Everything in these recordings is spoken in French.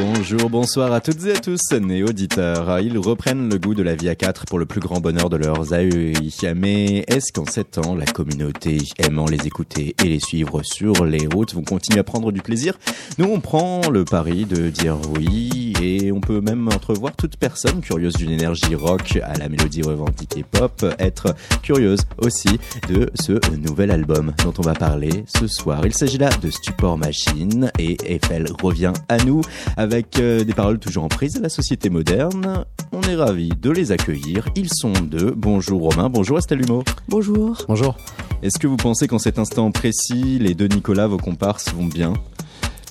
Bonjour, bonsoir à toutes et à tous, néo auditeurs. Ils reprennent le goût de la vie à quatre pour le plus grand bonheur de leurs aïeux. Mais est-ce qu'en sept ans, la communauté aimant les écouter et les suivre sur les routes vont continuer à prendre du plaisir? Nous, on prend le pari de dire oui et on peut même entrevoir toute personne curieuse d'une énergie rock à la mélodie revendiquée pop être curieuse aussi de ce nouvel album dont on va parler ce soir. Il s'agit là de Stupor Machine et Eiffel revient à nous euh, des paroles toujours en prise à la société moderne. On est ravis de les accueillir. Ils sont deux. Bonjour Romain, bonjour Estelle Humeau. Bonjour. Bonjour. Est-ce que vous pensez qu'en cet instant précis, les deux Nicolas, vos comparses, vont bien?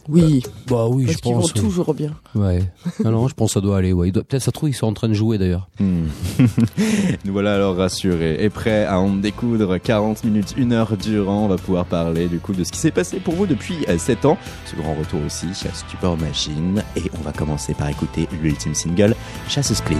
Oui. Bah oui, Parce je qu'ils vont pense. oui. toujours bien. Ouais. Non, non, je pense que ça doit aller. Ouais. Il doit- Peut-être ça se trouve ils sont en train de jouer d'ailleurs. Hmm. Nous voilà alors rassurés et prêts à en découdre 40 minutes, 1 heure durant. On va pouvoir parler du coup de ce qui s'est passé pour vous depuis 7 ans. Ce grand retour aussi chez Stupor Machine. Et on va commencer par écouter l'ultime single, Chasse Spleen.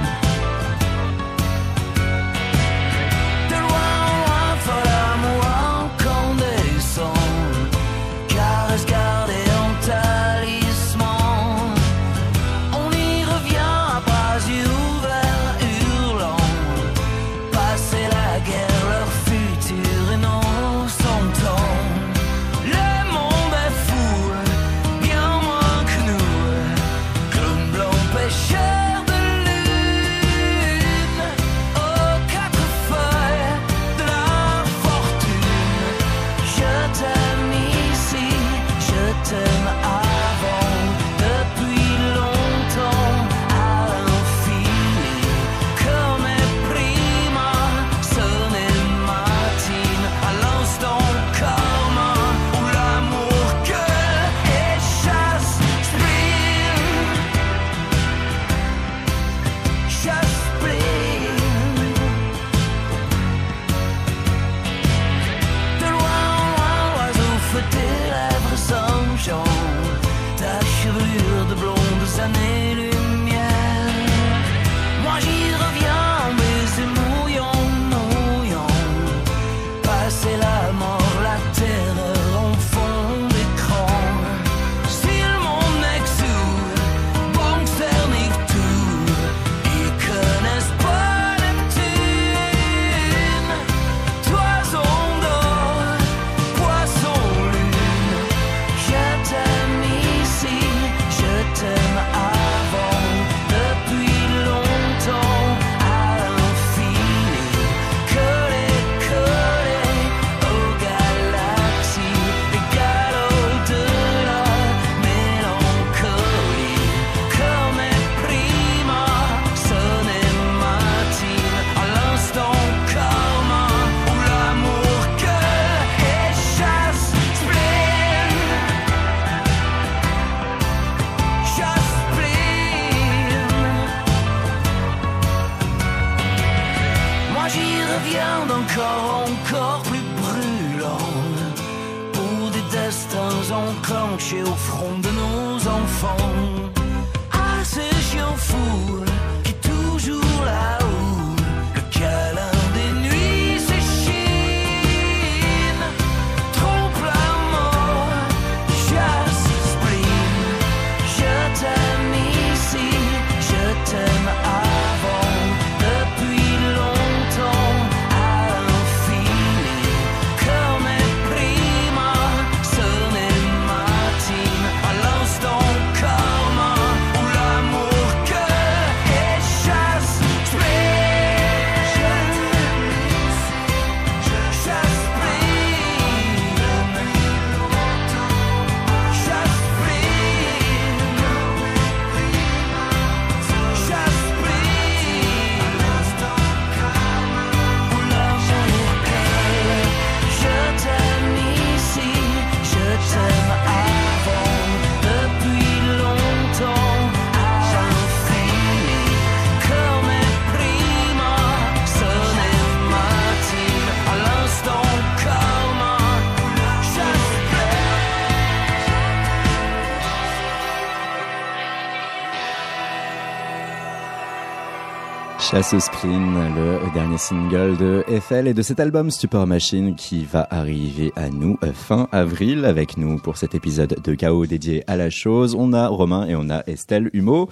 Chasse Spleen, le dernier single de FL et de cet album Stupor Machine qui va arriver à nous euh, fin avril avec nous pour cet épisode de Chaos dédié à la chose. On a Romain et on a Estelle Humeau.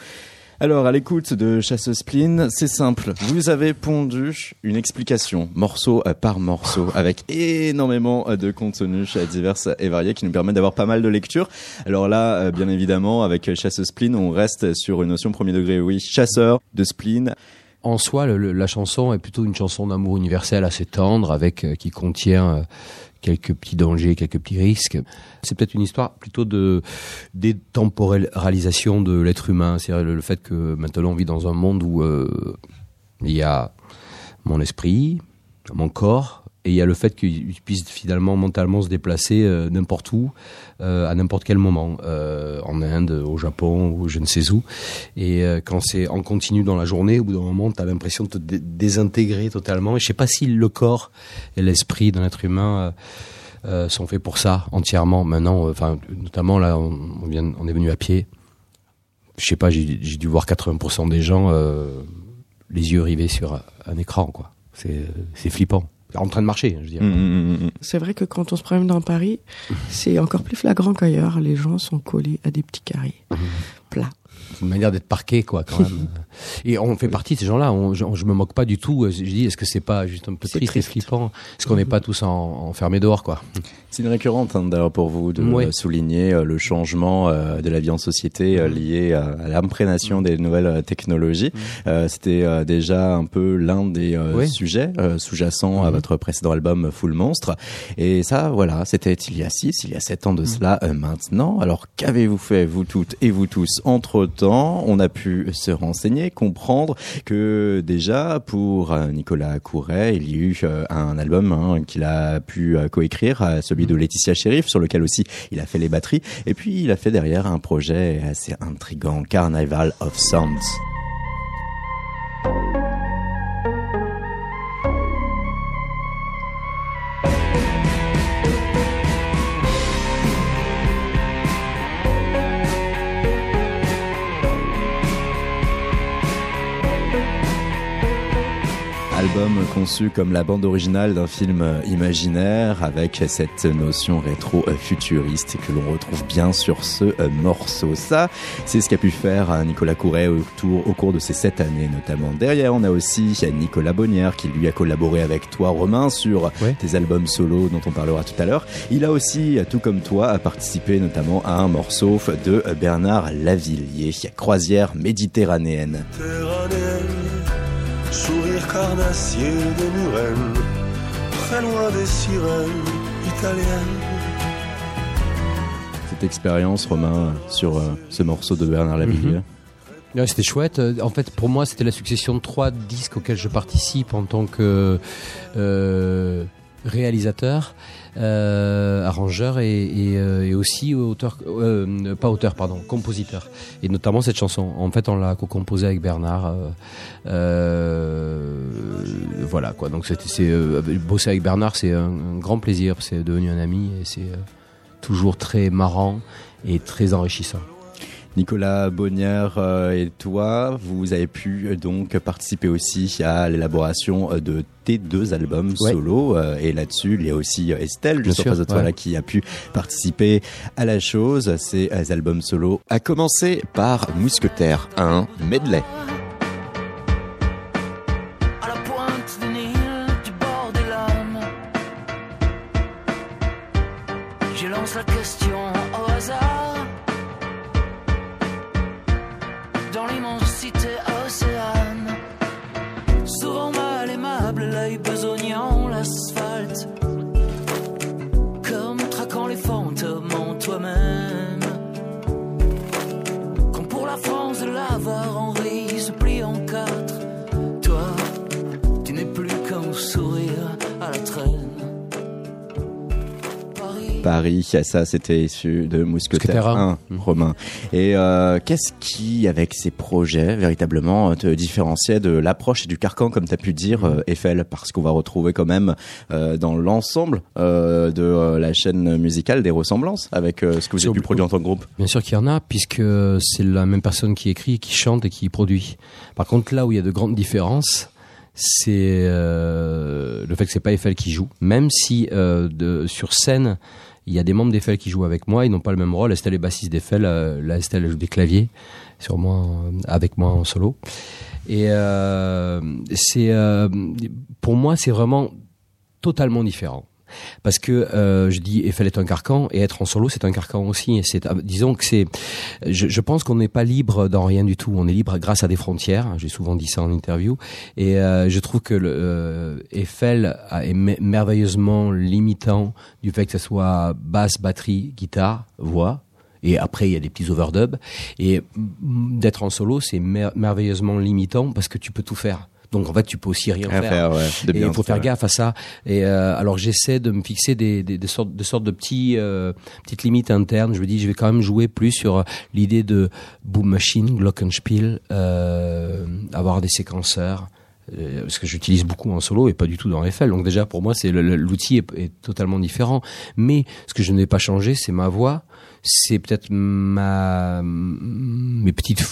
Alors, à l'écoute de Chasse Spleen, c'est simple. Vous avez pondu une explication, morceau euh, par morceau, avec énormément euh, de contenu divers et variés qui nous permet d'avoir pas mal de lectures. Alors là, bien évidemment, avec Chasse Spleen, on reste sur une notion premier degré, oui, chasseur de spleen en soi, la chanson est plutôt une chanson d'amour universel assez tendre, avec euh, qui contient euh, quelques petits dangers, quelques petits risques. C'est peut-être une histoire plutôt de détemporalisation de l'être humain, c'est-à-dire le, fait que maintenant on vit dans un monde où euh, il y a mon esprit, mon corps, et il y a le fait qu'il puisse finalement mentalement se déplacer euh, n'importe où, euh, à n'importe quel moment, euh, en Inde, au Japon ou je ne sais où. Et quand c'est en continu dans la journée, au bout d'un moment, tu as l'impression de te désintégrer totalement. Et je sais pas si le corps et l'esprit d'un être humain sont faits pour ça entièrement. Maintenant, enfin, notamment là, on, vient, on est venu à pied. Je sais pas, j'ai dû voir 80% des gens les yeux rivés sur un écran, quoi. C'est flippant en train de marcher, je dirais. Mmh, mmh, mmh, c'est vrai que quand on se promène dans Paris, c'est encore plus flagrant qu'ailleurs. Les gens sont collés à des petits carrés plats une manière d'être parqué, quoi, quand même. et on fait partie de ces gens-là. Je, je, me moque pas du tout. Je dis, est-ce que c'est pas juste un peu triste, et flippant Est-ce qu'on n'est pas tous enfermés dehors, quoi? C'est une récurrente, hein, d'ailleurs, pour vous, de souligner euh, le changement euh, de la vie en société euh, lié à l'imprégnation des nouvelles technologies. C'était déjà un peu l'un des sujets sous-jacents à votre précédent album Full Monstre. Et ça, voilà, c'était il y a six, il y a sept ans de cela maintenant. Alors, qu'avez-vous fait, vous toutes et vous tous, entre temps, on a pu se renseigner, comprendre que déjà pour euh, Nicolas Couret, il y a eu euh, un album hein, qu'il a pu euh, coécrire, celui de Laetitia Sheriff, sur lequel aussi il a fait les batteries. Et puis il a fait derrière un projet assez intrigant, Carnival of Sounds. Conçu comme la bande originale d'un film imaginaire avec cette notion rétro-futuriste que l'on retrouve bien sur ce morceau. Ça, c'est ce qu'a pu faire euh, Nicolas Couret autour, au cours de ces sept années notamment. Derrière, on a aussi Nicolas Bonnière qui lui a collaboré avec toi Romain sur tes albums solo dont on parlera tout à l'heure. Il a aussi, tout comme toi, participé notamment à un morceau de Bernard Lavillier, Croisière méditerranéenne sourire carnassier des Murennes, très loin des sirènes italiennes. Cette expérience, Romain, sur euh, ce morceau de Bernard Lavillier mhm. C'était chouette. En fait, pour moi, c'était la succession de trois disques auxquels je participe en tant que euh, réalisateur, euh, arrangeur et, et, euh, et, aussi auteur, euh, pas auteur, pardon, compositeur. Et notamment cette chanson. En fait, on l'a co-composée avec Bernard. Euh, euh, voilà quoi. Donc c'est bosser avec Bernard, c'est un, un, grand plaisir. C'est devenu un ami et c'est toujours très marrant et très enrichissant. Nicolas Bonnière euh, et toi, vous avez pu euh, donc participer aussi à l'élaboration euh, de tes deux albums solo. et là-dessus, il y a aussi Estelle, je sais de toi là, qui a pu participer à la chose. Ces albums solo. A commencer par Mousquetaire 1 Medley. Ça, c'était issu de Mousquetaire Mousquetaire 1, Romain. Et euh, qu'est-ce qui, avec ces projets, véritablement, te différenciait de l'approche et du carcan, comme tu as pu dire, euh, Eiffel? Parce qu'on va retrouver quand même euh, dans l'ensemble euh, de euh, la chaîne musicale des ressemblances avec euh, ce que vous avez pu produire en tant que groupe. Bien sûr qu'il y en a, puisque c'est la même personne qui écrit, qui chante et qui produit. Par contre, là où il y a de grandes différences, c'est euh, le fait que c'est pas Eiffel qui joue. Même si euh, de, sur scène, il y a des membres d'Eiffel qui jouent avec moi, ils n'ont pas le même rôle. Estelle est bassiste d'Eiffel, euh, là Estelle elle joue des claviers sur euh, avec moi en solo. Et euh, c'est euh, pour moi c'est vraiment totalement différent. Parce que euh, je dis Eiffel est un carcan et être en solo c'est un carcan aussi. Euh, disons que c'est, je, pense qu'on n'est pas libre dans rien du tout. On est libre grâce à des frontières. J'ai souvent dit ça en interview. Et euh, je trouve que euh, Eiffel est me- merveilleusement limitant du fait que ce soit basse, batterie, guitare, voix. Et après, il y a des petits overdubs. Et d'être en solo, c'est mer- merveilleusement limitant parce que tu peux tout faire. Donc en fait, tu peux aussi rien, Rien faire. ouais, de Et bien il faut faire gaffe à ça. Et euh, alors j'essaie de me fixer des, des, des sortes, des sortes de petits, euh, petites limites internes. Je me dis, je vais quand même jouer plus sur l'idée de boom machine, glockenspiel, euh, avoir des séquenceurs. euh, Parce que j'utilise beaucoup en solo et pas du tout dans Eiffel. Donc déjà pour moi, c'est l'outil est, est totalement différent. Mais ce que je n'ai pas changé, c'est ma voix. C'est peut-être ma mes petites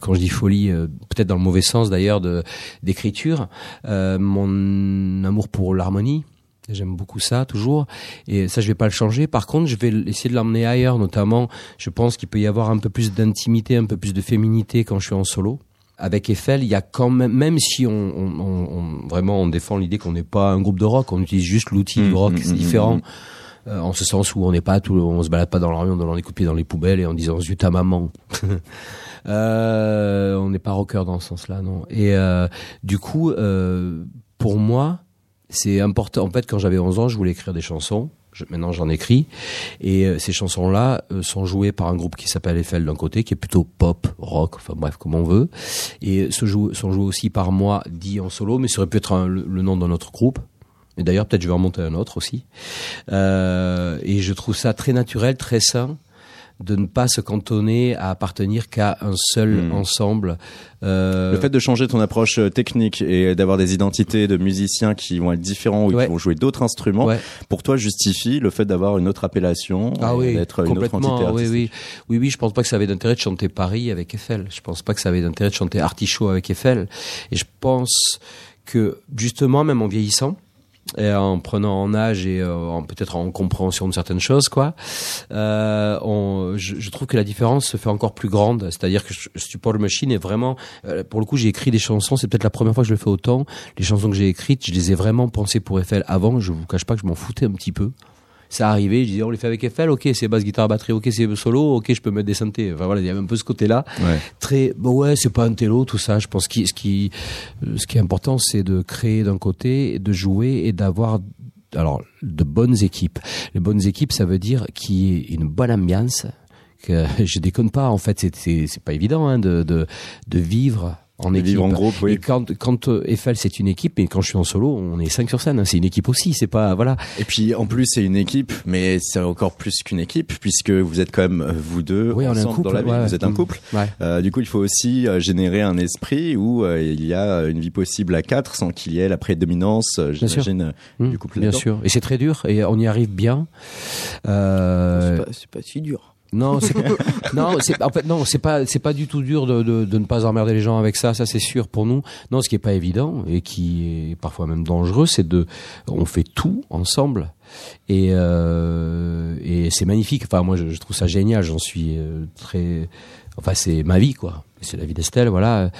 quand je dis folie, euh, peut-être dans le mauvais sens d'ailleurs de d'écriture, euh, mon amour pour l'harmonie. J'aime beaucoup ça toujours et ça je vais pas le changer. Par contre, je vais essayer de l'emmener ailleurs, notamment. Je pense qu'il peut y avoir un peu plus d'intimité, un peu plus de féminité quand je suis en solo. Avec Eiffel, il y a quand même, même si on, on, on- vraiment on défend l'idée qu'on n'est pas un groupe de rock, on utilise juste l'outil Mmh, du rock, mmh, c'est mmh, différent. mmh. Euh, en ce sens où on n'est pas tout, on se balade pas dans la rue donnant des coups dans les poubelles et en disant zut à maman. Euh, on n'est pas rocker dans ce sens-là, non. Et euh, du coup, euh, pour moi, c'est important. En fait, quand j'avais 11 ans, je voulais écrire des chansons. Je- maintenant, j'en écris. Et euh, ces chansons-là euh, sont jouées par un groupe qui s'appelle Eiffel d'un côté, qui est plutôt pop, rock, enfin bref, comme on veut. Et se jouent, sont joués aussi par moi, dit en solo, mais ça aurait pu être le nom d'un autre groupe. Et d'ailleurs, peut-être je vais en monter un autre aussi. Euh, et je trouve ça très naturel, très sain de ne pas se cantonner à appartenir qu'à un seul Hmm. ensemble. Euh, Le fait de changer ton approche euh, technique et d'avoir des identités de musiciens qui vont être différents ou Ouais. qui vont jouer d'autres instruments, Ouais. pour toi justifie le fait d'avoir une autre appellation, Ah oui, d'être une autre entité oui, artistique. oui, oui, oui. Je pense pas que ça avait d'intérêt de chanter Paris avec Eiffel. Je pense pas que ça avait d'intérêt de chanter Artichaut avec Eiffel. Et je pense que justement, même en vieillissant. Et en prenant en âge et euh, en- peut-être en compréhension de certaines choses, quoi. Euh, on, je, je trouve que la différence se fait encore plus grande. C'est-à-dire que Support Machine est vraiment, euh, pour le coup, j'ai écrit des chansons. C'est peut-être la première fois que je le fais autant. Les chansons que j'ai écrites, je les ai vraiment pensées pour Eiffel. Avant, je vous cache pas que je m'en foutais un petit peu ça arrivait, je disais on les fait avec Eiffel, ok c'est basse guitare batterie, ok c'est solo, ok je peux mettre des synthés. Enfin voilà, il y avait un peu ce côté-là. Ouais. Très bon ouais, c'est pas un télo tout ça. Je pense que ce qui ce qui est important c'est de créer d'un côté, de jouer et d'avoir alors de bonnes équipes. Les bonnes équipes ça veut dire qu'il y ait une bonne ambiance que je déconne pas en fait c'est c'est c'est pas évident hein, de de de vivre en De équipe. vivre en groupe, oui. Et quand quand euh, Eiffel c'est une équipe, mais quand je suis en solo, on est cinq sur scène. hein, c'est une équipe aussi. C'est pas voilà. Et puis en plus c'est une équipe, mais c'est encore plus qu'une équipe puisque vous êtes quand même euh, vous deux Oui, on est un ensemble couple, dans la vie. ouais. Vous êtes un couple. Ouais. Euh, du coup, il faut aussi euh, générer un esprit où euh, il y a une vie possible à quatre sans qu'il y ait la prédominance, Bien sûr. j'imagine, euh, Mmh, du couple bien sûr. Et c'est très dur et on y arrive bien. Euh, C'est pas, c'est pas si dur. Non, c'est non, en fait non, c'est pas c'est pas du tout dur de, de, de ne pas emmerder les gens avec ça, ça c'est sûr pour nous. Non, ce qui est pas évident et qui est parfois même dangereux, c'est de on fait tout ensemble et euh, et c'est magnifique. Enfin moi je, je trouve ça génial, j'en suis euh, très enfin c'est ma vie quoi. C'est la vie d'Estelle, voilà.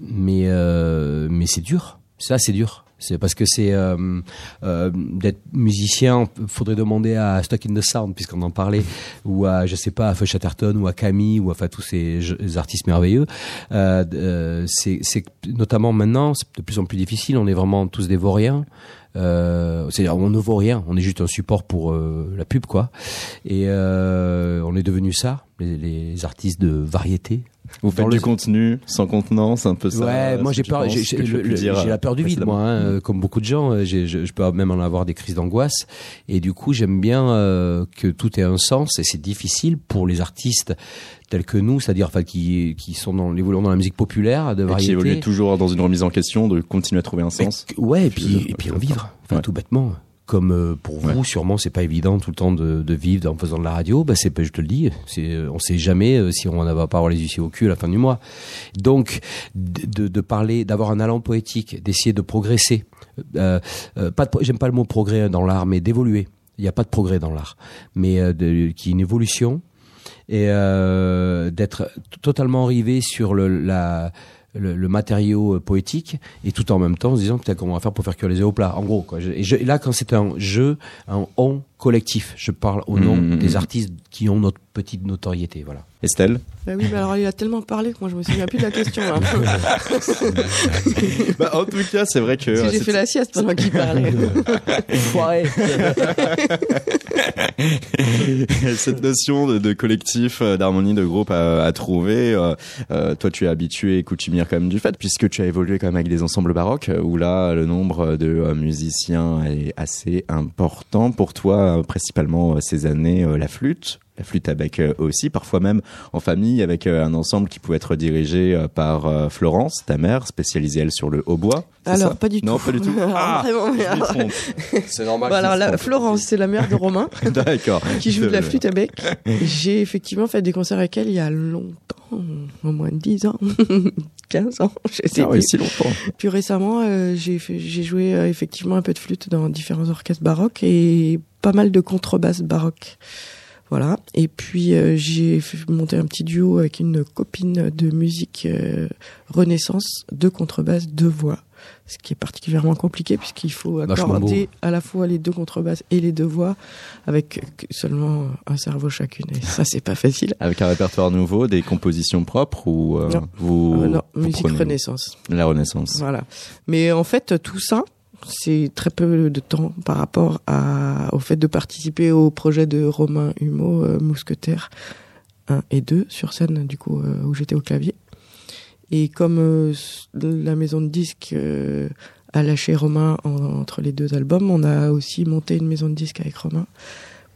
Mais euh, mais c'est dur. Ça c'est dur. C'est parce que c'est euh, euh, d'être musicien. Faudrait demander à Stuck in the Sound puisqu'on en parlait, ou à je sais pas à Chatterton ou à Camille ou à enfin, tous ces artistes merveilleux. Euh, euh, c'est notamment maintenant, c'est de plus en plus difficile. On est vraiment tous des vauriens. Euh, c'est-à-dire on ne vaut rien, on est juste un support pour euh, la pub quoi. Et euh, on est devenu ça, les artistes de variété, Vous faites du contenu sans contenance, un peu ça. ouais, moi j'ai peur, j'ai la peur du vide, moi, hein, euh, comme beaucoup de gens. euh, Je, je peux même en avoir des crises d'angoisse, et du coup j'aime bien euh, que tout ait un sens, et c'est difficile pour les artistes tels que nous, c'est-à-dire enfin qui qui sont dans l'évolution dans la musique populaire de Et qui variété. évolue toujours dans une remise en question, de continuer à trouver un sens. que- ouais, et puis, et puis en vivre, enfin Ouais. tout bêtement. Comme euh, pour vous, Ouais. sûrement, c'est pas évident tout le temps de, de vivre en faisant de la radio. Bah, c'est, je te le dis, c'est, euh, on sait jamais euh, si on va pas avoir les huissiers au cul à la fin du mois. Donc, de, de- parler, d'avoir un allant poétique, d'essayer de progresser. Euh, euh, pas j'aime pas le mot progrès dans l'art, mais d'évoluer. Il n'y a pas de progrès dans l'art, mais euh, de, qui est une évolution et euh, d'être totalement rivé sur le, la, le, le matériau euh, poétique et tout en même temps en se disant putain comment on va faire pour faire cuire les œufs au plat? En gros quoi. Et, et là quand c'est un jeu un on collectif je parle au nom Mhm. des artistes qui ont notre petite notoriété voilà Estelle Bah oui, mais alors il a tellement parlé que moi je me souviens plus de la question. hein. bah, En tout cas, c'est vrai que... Que euh, j'ai fait la sieste pendant qu'il parlait. foiré cette notion de, de collectif, euh, d'harmonie, de groupe à, à trouver. euh, toi, tu es habitué et coutumière quand même du fait, puisque tu as évolué quand même avec des ensembles baroques, où là, le nombre de musiciens est assez important. Pour toi, principalement euh, ces années, euh, la flûte. La flûte à bec euh, aussi, parfois même en famille, avec euh, un ensemble qui pouvait être dirigé euh, par Florence, ta mère, spécialisée elle sur le hautbois. Alors, ça pas du Non, tout. pas du tout. Ah, trompe. c'est normal alors Florence, c'est la mère de Romain, D'accord. qui joue de la flûte à bec. J'ai effectivement fait des concerts avec elle il y a longtemps, au moins de 10 ans, 15 ans, je sais Ah oui, si longtemps. Puis récemment, euh, j'ai joué euh, effectivement un peu de flûte dans différents orchestres baroques et pas mal de contrebasse baroque. Voilà. Et puis euh, j'ai monter un petit duo avec une copine de musique euh, Renaissance, deux contrebasses, deux voix. Ce qui est particulièrement compliqué puisqu'il faut accorder à la fois les deux contrebasses et les deux voix avec que- seulement un cerveau chacune. Et ça, c'est pas facile. Avec un répertoire nouveau, des compositions propres ou euh, Non. vous, Euh, non, vous musique Renaissance. La Renaissance. Voilà. Mais en fait, tout ça, c'est très peu de temps par rapport à, au fait de participer au projet de Romain Humeau, euh, Mousquetaire 1 et 2, sur scène, du coup, euh, où j'étais au clavier. Et comme euh, la maison de disques a lâché Romain en- entre les deux albums, on a aussi monté une maison de disques avec Romain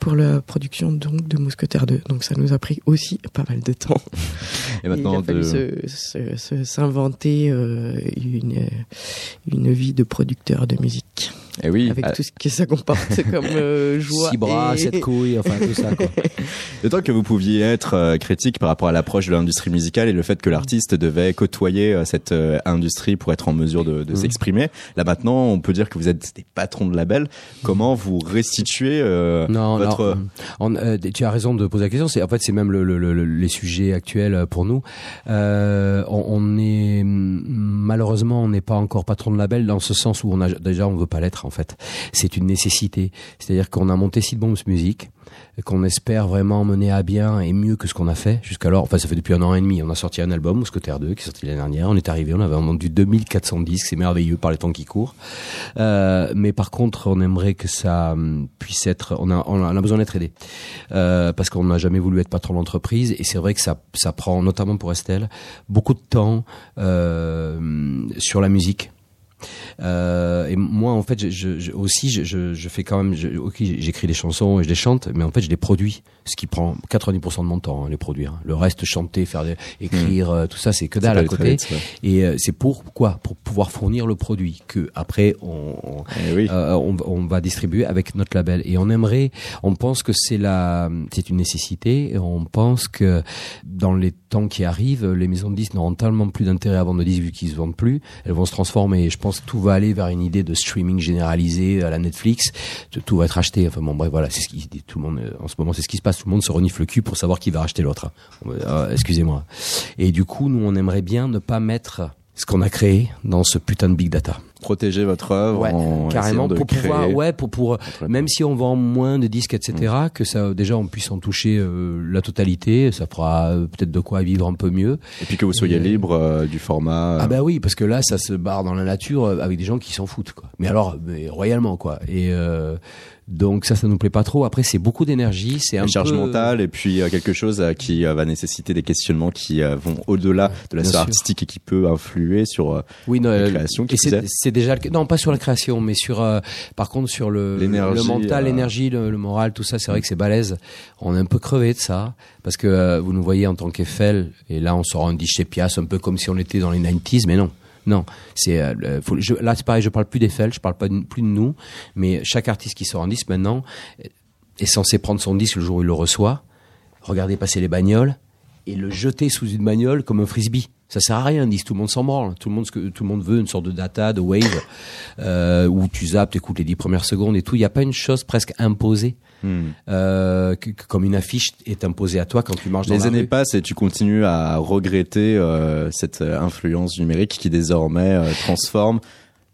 pour la production donc de Mousquetaire 2. Donc ça nous a pris aussi pas mal de temps. Et maintenant, il a de... s'inventer euh, une, une vie de producteur de musique. Eh oui, Avec euh, tout ce que ça comporte comme euh, joie. six bras et- sept couilles enfin tout ça quoi d'autant que vous pouviez être euh, critique par rapport à l'approche de l'industrie musicale et le fait que l'artiste devait côtoyer euh, cette euh, industrie pour être en mesure de, de s'exprimer. Là maintenant, on peut dire que vous êtes des patrons de label. Comment vous restituez euh, Non, votre... non. On- euh, tu as raison de poser la question. C'est en fait c'est même le, le- le- les sujets actuels pour nous. Euh, on, on est malheureusement on n'est pas encore patron de label dans ce sens où on a déjà on veut pas l'être en fait. C'est une nécessité. C'est-à-dire qu'on a monté Sid Bombs Music qu'on espère vraiment mener à bien et mieux que ce qu'on a fait jusqu'alors. Enfin, ça fait depuis un an et demi. On a sorti un album, Mousquetaire 2, qui est sorti l'année dernière. On est arrivé, on avait vendu 2400 disques. C'est merveilleux par les temps qui courent. Euh, mais par contre, on aimerait que ça hum, puisse être. On a, besoin d'être aidé euh, parce qu'on n'a jamais voulu être patron d'entreprise et c'est vrai que ça, ça prend, notamment pour Estelle, beaucoup de temps euh, sur la musique. Euh, et moi, en fait, je, aussi, je, fais quand même. Je, ok, j'écris des chansons et je les chante, mais en fait, je les produis, ce qui prend 90% de mon temps, hein, les produire. Le reste, chanter, faire, des, écrire, euh, tout ça, c'est que dalle à côté. vite. Et euh, c'est pour quoi? Pour pouvoir fournir le produit que après on, on, Eh oui. euh, on, on va distribuer avec notre label. Et on aimerait, on pense que c'est la, c'est une nécessité. Et on pense que dans les temps qui arrivent, les maisons de disques n'auront tellement plus d'intérêt à vendre de disques vu qu'ils se vendent plus. Elles vont se transformer. Et je pense tout va aller vers une idée de streaming généralisé à la Netflix. Tout, va être acheté. Enfin bon, bref, voilà, c'est ce qui tout le monde. euh, En ce moment, c'est ce qui se passe. Tout le monde se renifle le cul pour savoir qui va racheter l'autre. Euh, Excusez-moi. Et du coup, nous, on aimerait bien ne pas mettre ce qu'on a créé dans ce putain de big data. Protéger votre œuvre Ouais, en carrément de pour pouvoir créer ouais pour pour même si on vend moins de disques etc Mm. que ça déjà on puisse en toucher euh, la totalité ça fera euh, peut-être de quoi vivre un peu mieux Et puis que vous soyez Et- libre euh, du format. ah bah oui parce que là ça se barre dans la nature euh, avec des gens qui s'en foutent quoi mais alors mais royalement quoi et euh, Donc ça, ça nous plaît pas trop. Après, c'est beaucoup d'énergie, c'est un Une charge peu- mentale et puis euh, quelque chose euh, qui euh, va nécessiter des questionnements qui euh, vont au-delà de la sphère artistique et qui peut influer sur euh, Oui, non, la création c'est déjà le. Non, pas sur la création, mais sur, euh, par contre, sur le, le mental, l'énergie, le, le moral, tout ça. C'est vrai que c'est balèze. On est un peu crevé de ça, parce que euh, vous nous voyez en tant qu'Eiffel, et là, on sort un disque chez Pias, un peu comme si on était dans les 90s, mais non. Non, c'est euh, là c'est pareil. Je parle plus d'Eiffel, je parle pas plus de nous, mais chaque artiste qui sort un disque maintenant est censé prendre son disque le jour où il le reçoit, regarder passer les bagnoles et le jeter sous une bagnole comme un frisbee. Ça sert à rien, disent tout le monde s'en branle. Tout le monde, tout le monde veut, une sorte de data, de wave, euh, où tu zappes, écoutes les dix premières secondes et tout. Il n'y a pas une chose presque imposée, hmm. euh, que- que comme une affiche est imposée à toi quand tu marches dans Les la années rue. passent et tu continues à regretter euh, cette euh, influence numérique qui désormais euh, transforme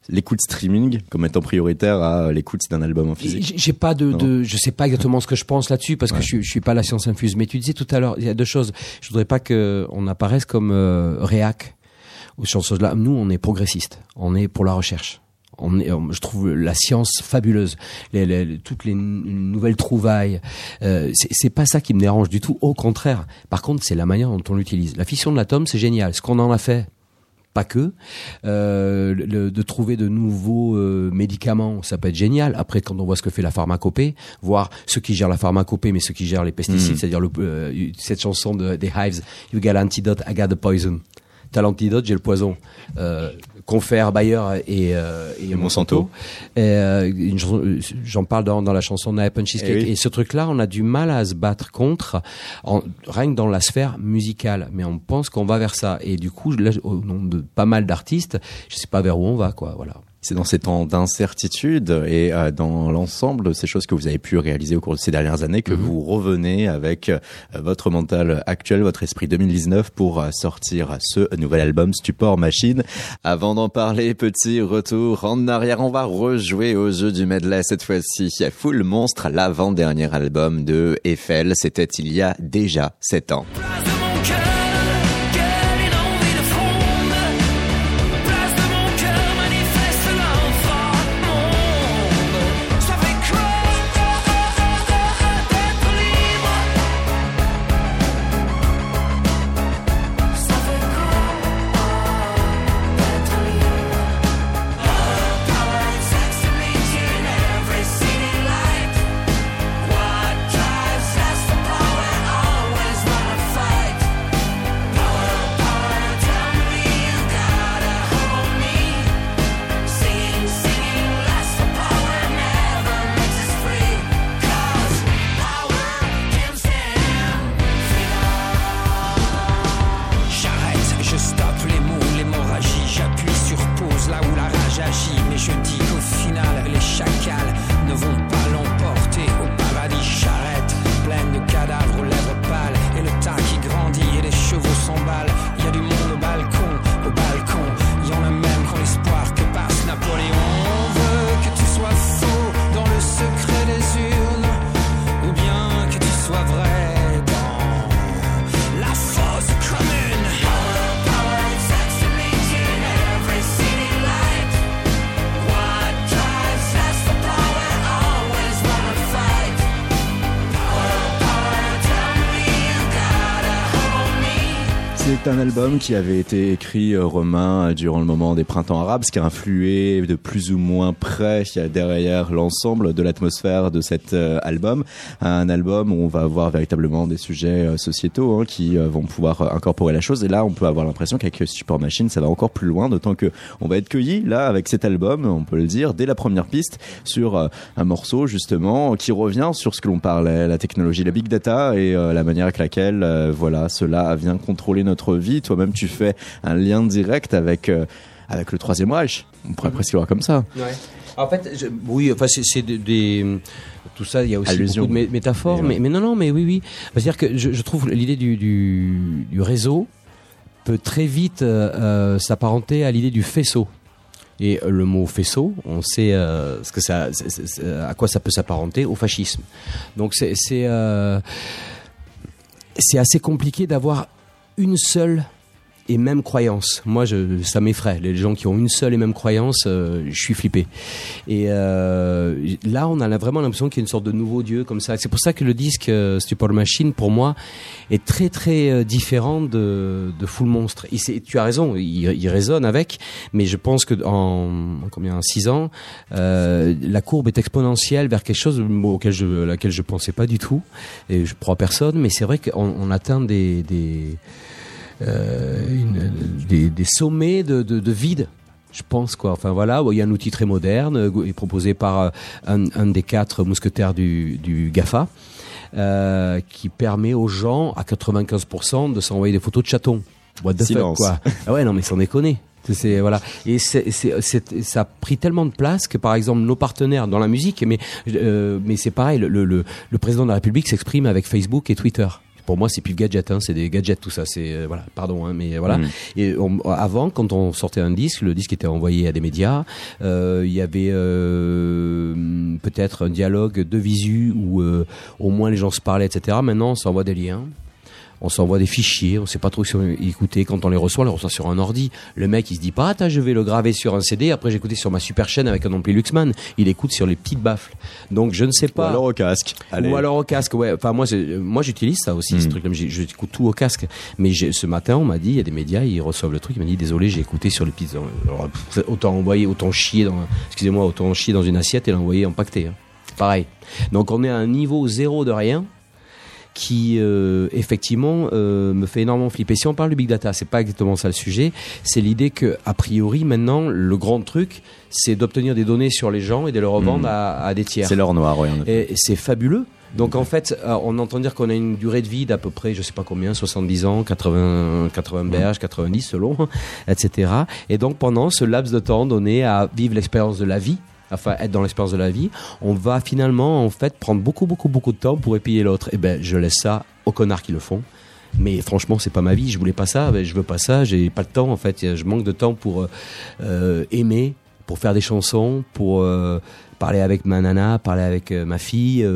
l'écoute streaming comme étant prioritaire à l'écoute d'un album en physique. J'ai pas de, de, je sais pas exactement ce que je pense là-dessus parce que Ouais. je, je suis pas la science infuse. Mais tu disais tout à l'heure, il y a deux choses. Je voudrais pas que on apparaisse comme euh, réac ou ce genre de là. Nous, on est progressiste. On est pour la recherche. On est, on- je trouve la science fabuleuse, les, les- les- toutes les nouvelles trouvailles. Euh, c'est pas ça qui me dérange du tout. Au contraire. Par contre, c'est la manière dont on l'utilise. La fission de l'atome, c'est génial. Ce qu'on en a fait, pas que, euh, le- de trouver de nouveaux euh, médicaments, ça peut être génial. Après, quand on voit ce que fait la pharmacopée, voir ceux qui gèrent la pharmacopée, mais ceux qui gèrent les pesticides, Mm. c'est-à-dire le, euh, cette chanson de, des Hives, You got antidote, I got the poison. T'as l'antidote, j'ai le poison. Euh, confère Bayer et, euh, et, Monsanto. Euh, euh, J'en parle dans, dans la chanson Night Punch Cheesecake. Eh oui. Et ce truc-là, on a du mal à se battre contre, en, rien que dans la sphère musicale. Mais on pense qu'on va vers ça. Et du coup, là, au nom de pas mal d'artistes, je sais pas vers où on va, quoi. Voilà. C'est dans ces temps d'incertitude et euh, dans l'ensemble de ces choses que vous avez pu réaliser au cours de ces dernières années que Mhm. vous revenez avec euh, votre mental actuel, votre esprit 2019 pour euh, sortir ce nouvel album Stupor Machine. Avant d'en parler, petit retour en arrière, on va rejouer au jeu du medley cette fois-ci. Full Monstre, l'avant-dernier album de Eiffel, c'était il y a déjà sept ans. C'est un album qui avait été écrit, euh, Romain, euh, durant le moment des printemps arabes, ce qui a influé de plus ou moins près euh, derrière l'ensemble de l'atmosphère de cet album. Un album où on va avoir véritablement des sujets sociétaux hein, qui vont pouvoir incorporer la chose. Et là, on peut avoir l'impression qu'avec Super Machine, ça va encore plus loin, d'autant que on va être cueilli là avec cet album, on peut le dire, dès la première piste sur un morceau justement qui revient sur ce que l'on parlait, la technologie, la big data et la manière avec laquelle voilà cela vient contrôler notre vie. Toi-même, tu fais un lien direct avec euh, avec le troisième Reich. On pourrait presque le voir comme ça. En fait, je- oui, enfin, c'est des, des- tout ça. Il y a aussi Allusion. beaucoup de mé- métaphores, Mais mais, mais non, non, mais oui, oui. C'est-à-dire que je, je trouve l'idée du, du, du réseau peut très vite euh, euh, s'apparenter à l'idée du faisceau. Et le mot faisceau, on sait euh, ce que ça, à quoi ça peut s'apparenter au fascisme. Donc c'est c'est euh, c'est assez compliqué d'avoir une seule et même croyance. Moi, je, ça m'effraie. Les gens qui ont une seule et même croyance, euh, je suis flippé. Et euh, là, on a vraiment l'impression qu'il y a une sorte de nouveau Dieu comme ça. C'est pour ça que le disque euh, Stupor Machine, pour moi, est très très euh, différent de, de Full Monstre. Et tu as raison, il, il résonne avec, mais je pense que en, en combien, en six ans, euh, la courbe est exponentielle vers quelque chose auquel je, laquelle je pensais pas du tout. Et je crois personne, mais c'est vrai qu'on on atteint des, des une- des, des sommets de, de, de vide. Je pense quoi. Enfin voilà, il y a un outil très moderne euh, et proposé par euh, un, un des quatre mousquetaires du, du Gafa, euh, qui permet aux gens à 95% de s'envoyer des photos de chatons. What the Silence. fuck quoi. Ah ouais non mais sans déconner. C'est- voilà et c'est ça a pris tellement de place que par exemple nos partenaires dans la musique mais euh, mais c'est pareil le, le- le président de la République s'exprime avec Facebook et Twitter. Pour moi, c'est plus gadget, hein, c'est des gadgets tout ça. C'est euh, voilà, pardon, hein, mais voilà. Mm. Et on- avant, quand on sortait un disque, le disque était envoyé à des médias. euh, Il y avait euh, peut-être un dialogue de visu où euh, au moins les gens se parlaient, etc. Maintenant, on s'envoie des liens. On s'envoie des fichiers, on sait pas trop si on écouter. Quand on les reçoit, on les reçoit sur un ordi. Le mec, il se dit pas, attends, je vais le graver sur un CD. Après, j'ai écouté sur ma super chaîne avec un ampli Luxman. Il écoute sur les petites baffles. Donc, je ne sais Ou pas. alors au casque. Allez. Ou alors au casque, ouais. Enfin, moi, moi, j'utilise ça aussi, ce Mm. truc-là. J'écoute tout au casque. Mais ce matin, on m'a dit, il y a des médias, ils reçoivent le truc. Ils m'ont dit, désolé, j'ai écouté sur les petites. Alors, autant envoyer, autant chier dans, excusez-moi, autant chier dans une assiette et l'envoyer empaqueté. Hein. Pareil. Donc, on est à un niveau zéro de rien qui euh, effectivement euh, me fait énormément flipper. Si on parle du big data, c'est pas exactement ça le sujet. C'est l'idée que a priori maintenant le grand truc, c'est d'obtenir des données sur les gens et de les revendre Mm. à, à des tiers. C'est l'or noir, oui. Et c'est fabuleux. Donc en fait, euh, on entend dire qu'on a une durée de vie d'à peu près, je sais pas combien, 70 ans, 80, 80 berges, 90 selon, etc. Et donc pendant ce laps de temps donné à vivre l'expérience de la vie, enfin être dans l'expérience de la vie, on va finalement en fait prendre beaucoup beaucoup beaucoup de temps pour épier l'autre. Et ben je laisse ça aux connards qui le font. Mais franchement, c'est pas ma vie. Je voulais pas ça. Ben, je veux pas ça. J'ai pas le temps. En fait, je manque de temps pour euh, euh, aimer, pour faire des chansons, pour euh, parler avec ma nana, parler avec ma fille,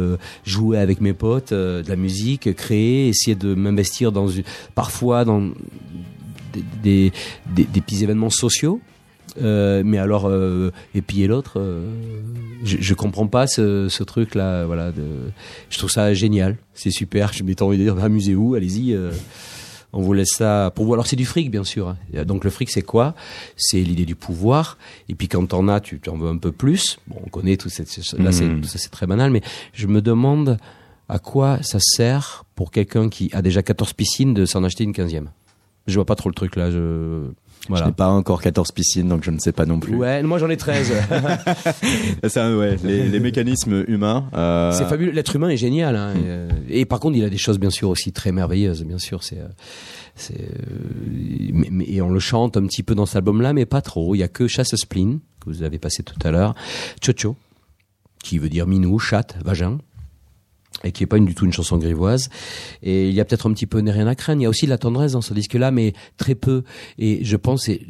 jouer avec mes potes, de la musique, créer, essayer de m'investir dans parfois dans des- des petits événements sociaux. Euh, mais alors euh, épier l'autre, euh, je, je comprends pas ce, ce truc là. Voilà, de, je trouve ça génial, c'est super. Je m'étais envie de dire amusez-vous, allez-y. euh, on vous laisse ça pour vous. Alors c'est du fric, bien sûr. hein. Donc le fric, c'est quoi? C'est l'idée du pouvoir. Et puis quand t'en as, tu en veux un peu plus. Bon, on connaît tout cette, là, tout ça, c'est très banal. Mais je me demande à quoi ça sert pour quelqu'un qui a déjà 14 piscines de s'en acheter une 15e. Je vois pas trop le truc là. Je Je voilà. n'ai pas encore 14 piscines, donc je ne sais pas non plus. Ouais, moi j'en ai 13. Ça, ouais, les, les mécanismes humains. euh, C'est fabuleux. L'être humain est génial. hein. Et, euh, Et, par contre, il a des choses bien sûr aussi très merveilleuses. Bien sûr, c'est, euh, mais, mais- et on le chante un petit peu dans cet album-là, mais pas trop. Il y a que Chasse Spleen que vous avez passé tout à l'heure, Chocho, qui veut dire minou, chatte, vagin. Et qui est pas du tout une chanson grivoise. Et il y a peut-être un petit peu N'est rien à craindre. Il y a aussi de la tendresse dans ce disque-là, mais très peu. Et je pense c'est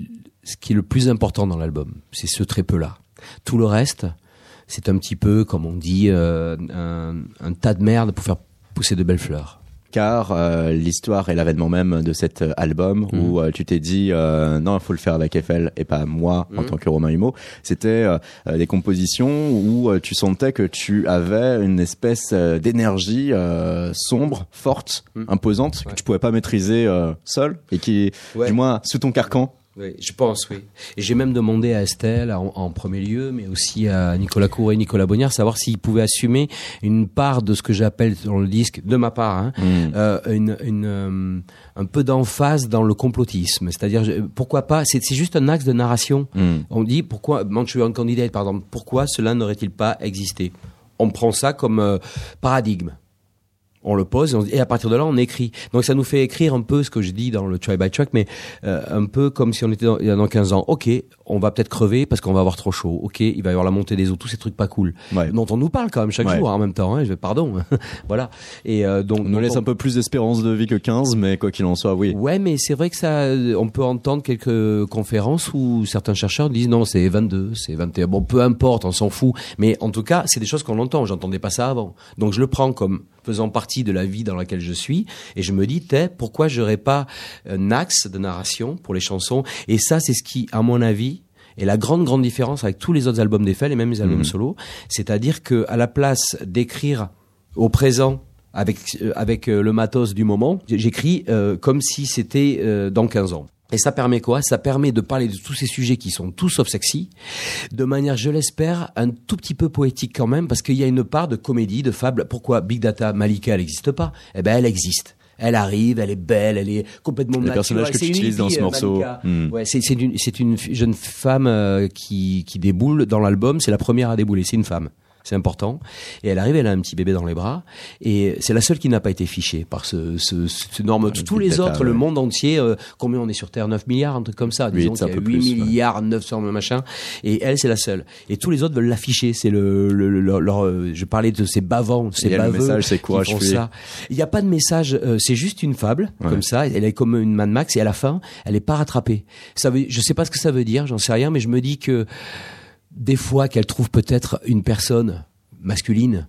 ce qui est le plus important dans l'album. C'est ce très peu-là. Tout le reste, c'est un petit peu, comme on dit, euh, un tas de merde pour faire pousser de belles fleurs. Car euh, l'histoire et l'avènement même de cet euh, album Mhm. où euh, tu t'es dit euh, non il faut le faire avec Eiffel et pas moi en Mhm. tant que Romain Humeau c'était euh, des compositions où euh, tu sentais que tu avais une espèce d'énergie euh, sombre forte Mhm. imposante Ouais. que tu pouvais pas maîtriser euh, seul et qui Ouais. du moins sous ton carcan Oui, je pense, oui. Et j'ai même demandé à Estelle en, en premier lieu, mais aussi à Nicolas Cour et Nicolas Bonnière, savoir s'ils pouvaient assumer une part de ce que j'appelle dans le disque, de ma part, hein, Mhm. euh, une, une, euh, un peu d'emphase dans le complotisme. C'est-à-dire, pourquoi pas C'est juste un axe de narration. Mhm. On dit pourquoi Manchurian Candidate, par exemple, pourquoi cela n'aurait-il pas existé? On prend ça comme euh, paradigme. On le pose et, on- et à partir de là, on écrit. Donc ça nous fait écrire un peu ce que je dis dans le try by track, mais euh, un peu comme si on était dans, il y a dans 15 ans. Ok, on va peut-être crever parce qu'on va avoir trop chaud. Ok, il va y avoir la montée des eaux, tous ces trucs pas cool. Ouais. Dont on nous parle quand même chaque Ouais. jour hein, en même temps. Hein, je vais, pardon. voilà. Et euh, donc on nous laisse un peu plus d'espérance de vie que 15 mais quoi qu'il en soit oui Ouais, mais c'est vrai que ça, on peut entendre quelques conférences où certains chercheurs disent non, c'est 22, c'est 21. Bon, peu importe, on s'en fout. Mais en tout cas, c'est des choses qu'on entend. J'entendais pas ça avant. Donc je le prends comme faisant partie partie de la vie dans laquelle je suis. Et je me dis, pourquoi j'aurais pas un axe de narration pour les chansons? Et ça, c'est ce qui, à mon avis, est la grande grande différence avec tous les autres albums d'Eiffel et même les albums Mhm. solo, c'est-à-dire que à la place d'écrire au présent avec euh, avec euh, le matos du moment, j'écris euh, comme si c'était euh, dans 15 ans. Et ça permet quoi? Ça permet de parler de tous ces sujets qui sont tous sauf sexy, de manière, je l'espère, un tout petit peu poétique quand même, parce qu'il y a une part de comédie, de fable. Pourquoi Big Data Malika, elle n'existe pas? Eh ben, elle existe. Elle arrive, elle est belle, elle est complètement Les naturelle. personnages que tu utilises dans ce euh, morceau. Hmm. Ouais, c'est une, jeune femme euh, qui, qui déboule dans l'album. C'est la première à débouler. C'est une femme. C'est important. Et elle arrive, elle a un petit bébé dans les bras. Et c'est la seule qui n'a pas été fichée par ce, ce, ce norme. Tous Big les autres, le monde entier, euh, combien on est sur Terre? 9 milliards, un truc comme ça. Disons qu'il y a peu 8 plus, ouais. milliards, 900 machin. Et elle, c'est la seule. Et tous les autres veulent l'afficher. C'est le, le, le- leur- euh, je parlais de ces bavants, ces elle, le baveux. message, c'est font fuyez. ça. Il n'y a pas de message, euh, c'est juste une fable, Ouais. comme ça. Elle est comme une Mad Max et à la fin, elle est pas rattrapée. Ça veut, je sais pas ce que ça veut dire, j'en sais rien, mais je me dis que des fois qu'elle trouve peut-être une personne masculine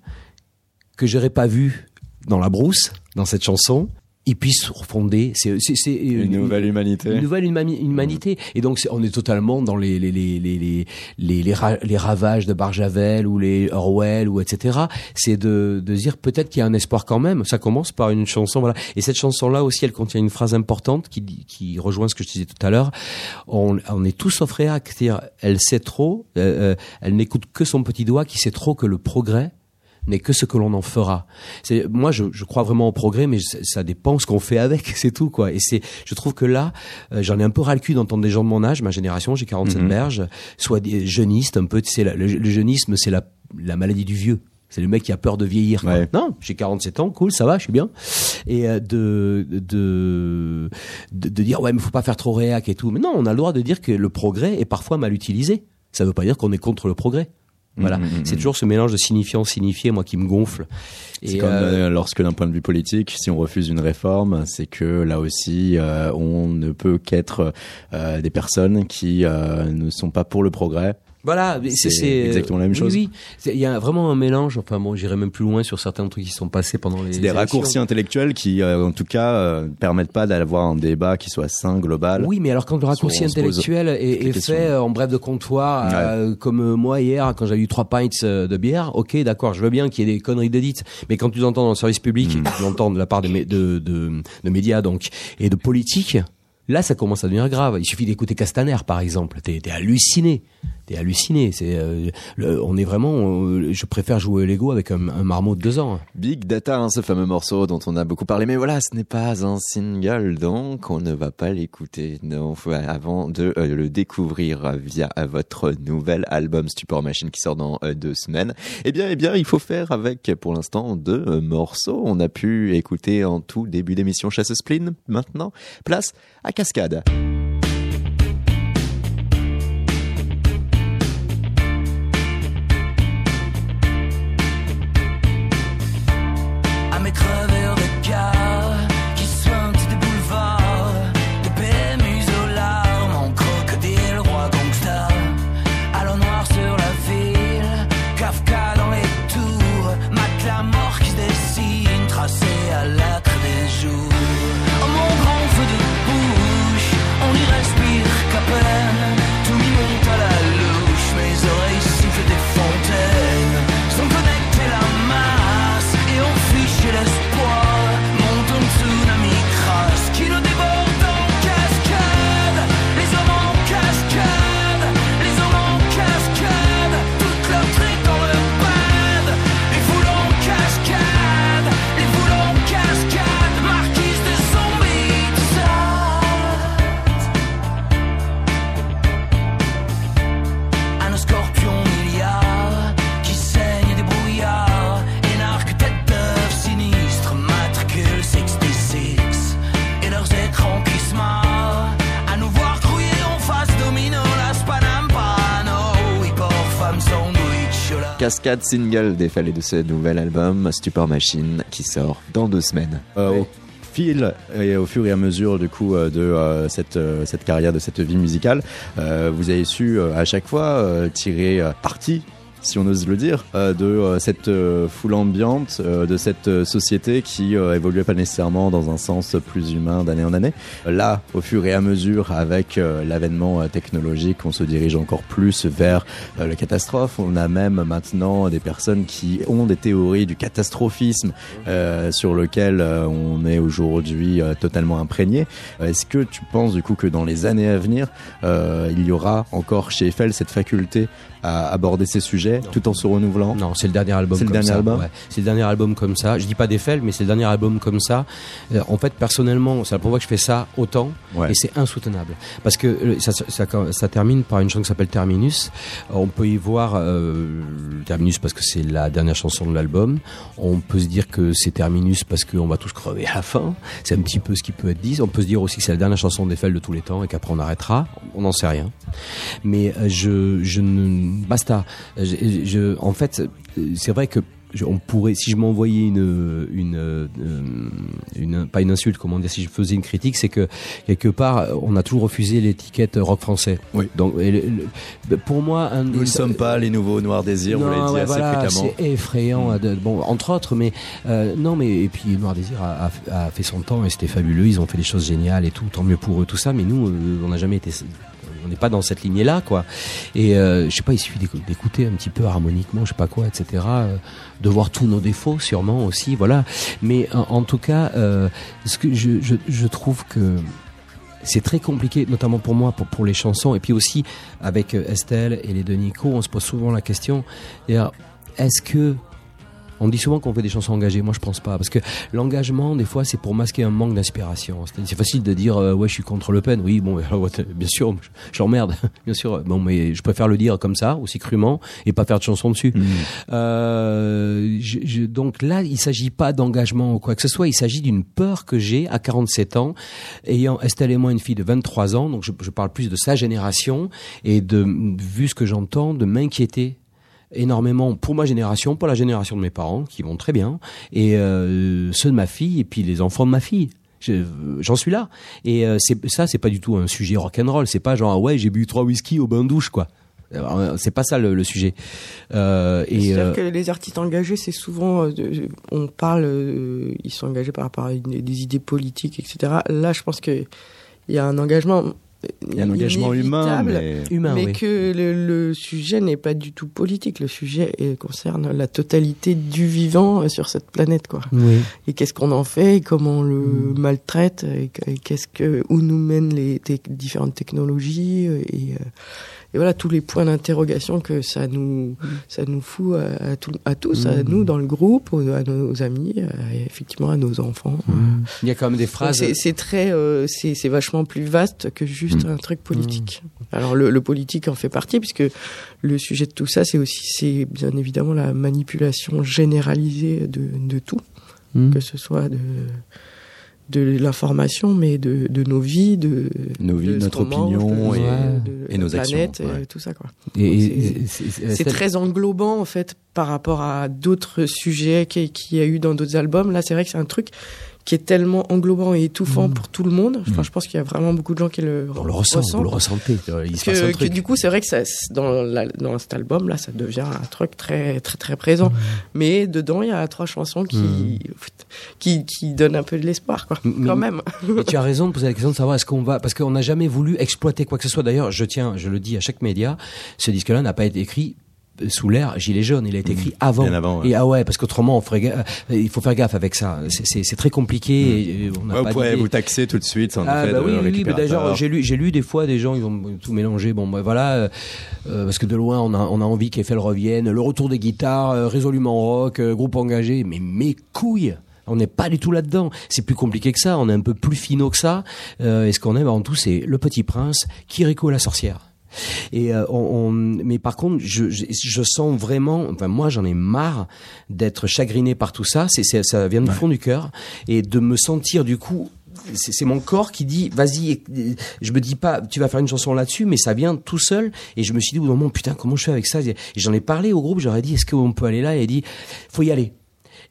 que j'aurais pas vue dans la brousse, dans cette chanson, ils puissent refonder. C'est, c'est, c'est Une nouvelle humanité. une nouvelle humani- humanité. Et donc, on est totalement dans les les les les les les, les, ra- les ravages de Barjavel ou les Orwell ou etc. C'est de de dire peut-être qu'il y a un espoir quand même. Ça commence par une chanson, voilà. Et cette chanson-là aussi, elle contient une phrase importante qui qui rejoint ce que je disais tout à l'heure. On, on est tous sauf réac. C'est-à-dire, elle sait trop. euh, euh, elle n'écoute que son petit doigt qui sait trop que le progrès n'est que ce que l'on en fera. C'est moi je, je crois vraiment au progrès mais ça, ça dépend ce qu'on fait avec, c'est tout quoi. Et c'est je trouve que là euh, j'en ai un peu ras le cul d'entendre des gens de mon âge, ma génération, j'ai 47 Mhm. berges, soit des jeunistes un peu la- le, le jeunisme c'est la la maladie du vieux. C'est le mec qui a peur de vieillir. Ouais. Non, j'ai 47 ans, cool, ça va, je suis bien. Et euh, de, de, de de dire ouais mais faut pas faire trop réac et tout. Mais non, on a le droit de dire que le progrès est parfois mal utilisé. Ça veut pas dire qu'on est contre le progrès. Voilà, Mhm, mhm, c'est toujours ce mélange de signifiant signifié moi qui me gonfle. C'est comme euh, euh, lorsque d'un point de vue politique, si on refuse une réforme, c'est que là aussi, euh, on ne peut qu'être euh, des personnes qui ne sont pas pour le progrès. Voilà, C'est exactement la même chose. Oui, il y a vraiment un mélange. Enfin bon, j'irai même plus loin sur certains trucs qui sont passés pendant les. C'est des élections. raccourcis intellectuels qui, euh, en tout cas, euh, permettent pas d'avoir un débat qui soit sain, global. Oui, mais alors quand le raccourci intellectuel est, fait euh, en bref de comptoir, euh, comme moi hier quand j'avais eu trois pints de bière, ok, d'accord, je veux bien qu'il y ait des conneries d'édite, mais quand tu l'entends dans le service public, Mm. que tu l'entends de la part de, de, de médias donc et de politique, là ça commence à devenir grave. Il suffit d'écouter Castaner par exemple, t'es t'es halluciné, t'es halluciné. C'est, euh, on est vraiment, je préfère jouer Lego avec un, marmot de deux ans. Big Data, hein, ce fameux morceau dont on a beaucoup parlé, mais voilà, ce n'est pas un single, donc on ne va pas l'écouter. Non, avant de euh, le découvrir via votre nouvel album Stupor Machine qui sort dans euh, deux semaines. Eh bien, eh bien, il faut faire avec, pour l'instant, deux morceaux. On a pu écouter en tout début d'émission Chasse Spleen. Maintenant, place à Cascade. Cascade single défalé de ce nouvel album Stupor Machine qui sort dans deux semaines. Euh, Au fil et au fur et à mesure du coup euh, de euh, cette cette carrière de cette vie musicale, vous avez su à chaque fois tirer parti si on ose le dire, euh, de euh, cette euh, foule ambiante, euh, de cette euh, société qui euh, évoluait pas nécessairement dans un sens plus humain d'année en année. Là, au fur et à mesure, avec euh, l'avènement euh, technologique, on se dirige encore plus vers euh, la catastrophe. On a même maintenant des personnes qui ont des théories du catastrophisme euh, sur lequel euh, on est aujourd'hui euh, totalement imprégné. Euh, Est-ce que tu penses du coup que dans les années à venir, euh, il y aura encore chez Eiffel cette faculté à aborder ces sujets tout en se renouvelant Non, c'est le dernier album C'est le dernier ça. album ouais. C'est le dernier album comme ça. Je dis pas d'Eiffel, mais c'est le dernier album comme ça. Euh, en fait, personnellement, c'est la première fois que je fais ça autant, Ouais. et c'est insoutenable. Parce que euh, ça, ça, ça termine par une chanson qui s'appelle Terminus. On peut y voir euh, Terminus parce que c'est la dernière chanson de l'album. On peut se dire que c'est Terminus parce qu'on va tous crever à la fin. C'est un petit peu ce qui peut être dit. On peut se dire aussi que c'est la dernière chanson d'Eiffel de tous les temps et qu'après on arrêtera. On n'en sait rien. Mais euh, je, je ne basta. Je, je- en fait, euh, c'est vrai que je- on pourrait, si je m'envoyais une, une, euh, une, pas une insulte, comment dire, si je faisais une critique, c'est que quelque part, on a toujours refusé l'étiquette rock français. Oui. Donc, et le- le- pour moi, un Nous ne sommes pas les nouveaux Noirs Désirs, vous l'avez dit ouais, assez voilà, fréquemment. C'est effrayant, de- bon, entre autres, mais euh, non, mais et puis Noir Désir a, a- a fait son temps et c'était fabuleux. Ils ont fait des choses géniales et tout, tant mieux pour eux, tout ça. Mais nous, euh, on n'a jamais été, on n'est pas dans cette lignée-là, quoi. Et euh, je sais pas, il suffit d'écou- d'écouter un petit peu harmoniquement, je sais pas quoi, etc. euh, de voir tous nos défauts, sûrement aussi, voilà. Mais en, tout cas, euh, ce que je, je, je trouve que c'est très compliqué, notamment pour moi, pour, pour les chansons, et puis aussi avec euh, Estelle et les deux Nico, on se pose souvent la question, est-ce que on dit souvent qu'on fait des chansons engagées. Moi, je pense pas, parce que l'engagement, des fois, c'est pour masquer un manque d'inspiration. C'est facile de dire, euh, ouais, je suis contre Le Pen. Oui, bon, bien sûr, je, je l'emmerde, bien sûr. Bon, mais je préfère le dire comme ça, aussi crûment, et pas faire de chansons dessus. Mmh. Euh, je, je- donc là, il s'agit pas d'engagement ou quoi que ce soit. Il s'agit d'une peur que j'ai à 47 ans, ayant Estelle et moi une fille de 23 ans. Donc je, je parle plus de sa génération et de vu ce que j'entends, de m'inquiéter énormément pour ma génération, pour la génération de mes parents qui vont très bien, et euh, ceux de ma fille et puis les enfants de ma fille. Je- J'en suis là. Et euh, c'est ça, c'est pas du tout un sujet rock'n'roll. C'est pas genre ah ouais, j'ai bu trois whisky au bain douche quoi. Euh, C'est pas ça le, le sujet. Euh, et euh, que les artistes engagés, c'est souvent, euh, on parle, ils sont engagés par rapport à une- des idées politiques, etc. Là, je pense que il y a un engagement. Il y a un engagement humain, mais humain, mais oui. que le, le sujet n'est pas du tout politique. Le sujet concerne la totalité du vivant euh, sur cette planète, quoi. Oui. Et qu'est-ce qu'on en fait, et comment on le maltraite, et que- et qu'est-ce que où nous mènent les te- différentes technologies euh, et, euh, et voilà tous les points d'interrogation que ça nous ça nous fout à, à tout- à tous, à nous dans le groupe, aux- à nos amis, à- et effectivement à nos enfants. Il y a quand même des phrases. C'est très, euh, c'est c'est vachement plus vaste que juste un truc politique. Alors le, le politique en fait partie puisque le sujet de tout ça, c'est aussi, c'est bien évidemment la manipulation généralisée de, de tout, que ce soit de de l'information, mais de, de nos vies, de Nos vies, de ce notre qu'on mange, opinion de- et- nos la planète, actions, et tout ça quoi. C'est- très englobant en fait par rapport à d'autres sujets qu'il qui y a eu dans d'autres albums. Là, c'est vrai que c'est un truc qui est tellement englobant et étouffant pour tout le monde. Enfin, je pense qu'il y a vraiment beaucoup de gens qui le, On le ressent, ressentent. vous le ressentez. Il se passe Que, un que truc. du coup, c'est vrai que ça, dans, la- dans cet album là, ça devient un truc très très très présent. Mais dedans, il y a trois chansons qui qui, qui donnent un peu de l'espoir, quoi. Mais- Quand même. Tu as raison de poser la question de savoir est-ce qu'on va parce qu'on n'a jamais voulu exploiter quoi que ce soit. D'ailleurs, je tiens, je le dis à chaque média, ce disque-là n'a pas été écrit sous l'ère gilet jaune, il a été écrit avant. Bien avant, ouais. Et ah ouais, parce qu'autrement, on ferait euh, il faut faire gaffe avec ça. C'est- très compliqué. et on n'a Ouais, vous pas d'idée. vous taxer tout de suite en Ah effet bah de oui, oui, mais d'ailleurs j'ai lu, j'ai lu des fois des gens ils ont tout mélangé. Bon, bah, voilà, euh, euh, parce que de loin on a, on a envie qu'Eiffel revienne, le retour des guitares, euh, résolument rock, euh, groupe engagé, mais mes couilles. On n'est pas du tout là-dedans. C'est plus compliqué que ça. On est un peu plus finaux que ça. Euh, et ce qu'on aime avant tout, c'est Le Petit Prince, Kiriko et la sorcière. Et euh, on, on- mais par contre, je, je, je sens vraiment, enfin moi j'en ai marre d'être chagriné par tout ça. C'est, c'est- ça vient du fond du cœur et de me sentir du coup. C'est, c'est mon corps qui dit vas-y. Je me dis pas tu vas faire une chanson là-dessus, mais ça vient tout seul. Et je me suis dit au moment putain comment je fais avec ça? Et j'en ai parlé au groupe. J'aurais dit est-ce qu'on peut aller là? Et il a dit faut y aller.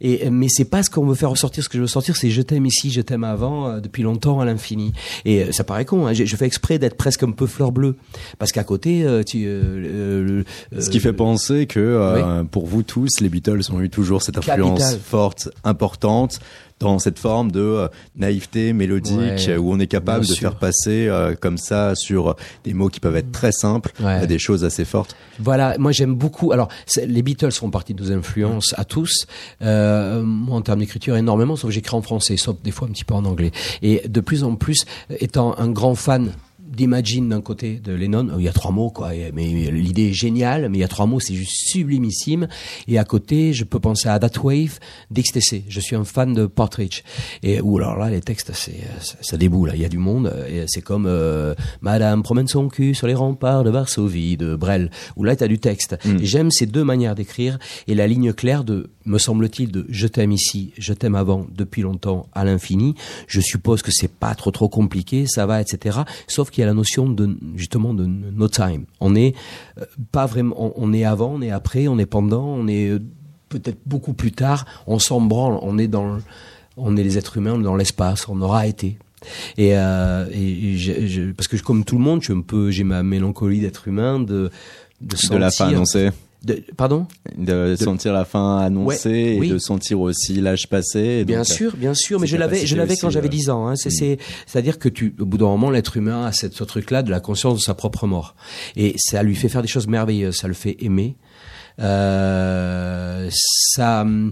Et mais c'est pas ce qu'on veut faire ressortir. Ce que je veux sortir, c'est je t'aime ici, je t'aime avant, euh, depuis longtemps à l'infini. Et euh, ça paraît con. Hein, je, fais exprès d'être presque un peu fleur bleue, parce qu'à côté, euh, tu. euh, euh, Ce qui fait penser que euh, pour vous tous, les Beatles ont eu toujours cette influence Capital. forte, importante dans cette forme de euh, naïveté mélodique Ouais, où on est capable de sûr. faire passer euh, comme ça sur des mots qui peuvent être très simples Ouais. à des choses assez fortes. Voilà, moi j'aime beaucoup. Alors, les Beatles font partie de nos influences à tous. Euh, moi, en termes d'écriture, énormément, sauf que j'écris en français, sauf des fois un petit peu en anglais. Et de plus en plus, étant un grand fan d'Imagine d'un côté de Lennon, il y a trois mots quoi, mais l'idée est géniale, mais il y a trois mots, c'est juste sublimissime. Et à côté, je peux penser à That Wave d'XTC. Je suis un fan de Partridge. Et où alors là, les textes, c'est ça, déboule. Il y a du monde. Et c'est comme euh, Madame promène son cul sur les remparts de Varsovie de Brel. Où là, tu as du texte. Et j'aime ces deux manières d'écrire et la ligne claire de, me semble-t-il, de je t'aime ici, je t'aime avant, depuis longtemps, à l'infini. Je suppose que c'est pas trop trop compliqué, ça va, etc. Sauf qu'il y a la notion de justement de no time. On est euh, pas vraiment, on, on est avant, on est après, on est pendant, on est euh, peut-être beaucoup plus tard. On s'en branle, on est dans, on est les êtres humains, on est dans l'espace, on aura été. Et, euh, et je- je- parce que comme tout le monde, je suis un peu, j'ai ma mélancolie d'être humain, de de, De la fin annoncée, de- pardon? De, sentir la fin annoncée Ouais, et oui. de sentir aussi l'âge passé. Bien donc, euh, sûr, bien sûr, mais je l'avais, je l'avais quand j'avais euh, 10 ans. Hein. C'est, c'est, c'est-à-dire que tu, au bout d'un moment, l'être humain a cette, ce truc-là de la conscience de sa propre mort, et ça lui fait faire des choses merveilleuses. Ça le fait aimer. Euh, ça, euh,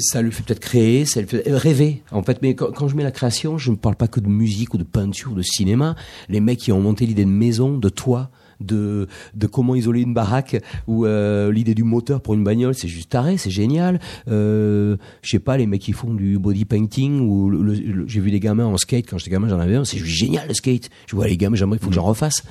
ça lui fait peut-être créer, ça lui fait euh, rêver. En fait, mais quand, quand je mets la création, je ne parle pas que de musique ou de peinture, ou de cinéma. Les mecs qui ont monté l'idée de maison, de toit, de, de comment isoler une baraque ou euh, l'idée du moteur pour une bagnole, c'est juste taré, c'est génial. Euh, je sais pas, les mecs qui font du body painting ou le- le- le- j'ai vu des gamins en skate quand j'étais gamin, j'en avais un, c'est juste génial le skate. Je vois les gamins, j'aimerais, il faut que j'en refasse.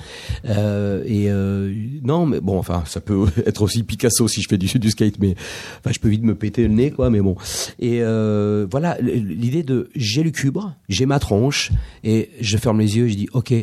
Euh, et euh, non, mais bon, enfin, ça peut être aussi Picasso si je fais du, du skate, mais enfin, je peux vite me péter le nez, quoi. Mais bon. Et euh, voilà, l'idée de j'ai le cubre, j'ai ma tronche et je ferme les yeux, je dis ok.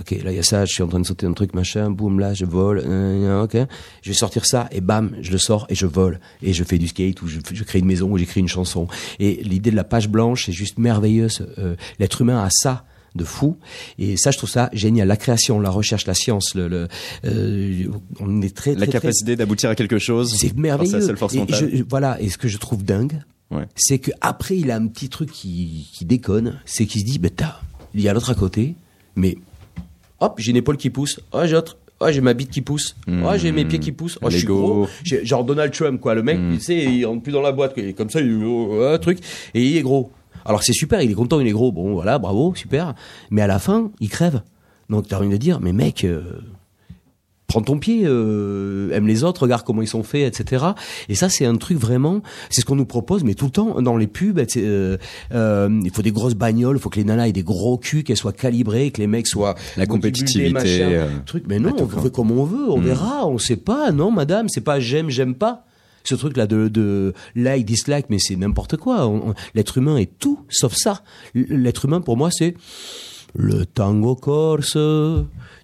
Ok, là il y a ça, je suis en train de sauter un truc, machin, boum, là je vole, euh, ok, je vais sortir ça et bam, je le sors et je vole et je fais du skate ou je, je crée une maison ou j'écris une chanson. Et l'idée de la page blanche, c'est juste merveilleuse. Euh, L'être humain a ça de fou et ça je trouve ça génial la création la recherche la science le, le euh, on est très, La très, très- capacité d'aboutir à quelque chose. c'est par merveilleux. sa seule force Et je- voilà. Et ce que je trouve dingue, Ouais. c'est que après il a un petit truc qui, qui déconne, c'est qu'il se dit, ben t'as, il y a l'autre à côté, mais hop, j'ai une épaule qui pousse, oh j'ai autre. Oh, j'ai ma bite qui pousse. Oh, j'ai mes pieds qui poussent. Oh, je suis gros. J'ai- Genre Donald Trump, quoi. Le mec, tu sais, il rentre plus dans la boîte. Il est comme ça, il oh, un truc. Et il est gros. Alors, c'est super. Il est content, il est gros. Bon, voilà, bravo, super. Mais à la fin, il crève. Donc, t'as envie de dire, mais mec, euh, prends ton pied, euh, aime les autres, regarde comment ils sont faits, etc. Et ça, c'est un truc vraiment, c'est ce qu'on nous propose, mais tout le temps dans les pubs. euh, euh, il faut des grosses bagnoles, il faut que les nanas aient des gros culs, qu'elles soient calibrées, que les mecs soient La compétitivité, machin, euh, truc. Mais non, on fait comme on veut, on verra, on sait pas. Non, madame, c'est pas j'aime, j'aime pas. Ce truc-là de, de like, dislike, mais c'est n'importe quoi. L'être humain est tout sauf ça. L'être humain, pour moi, c'est le tango corse.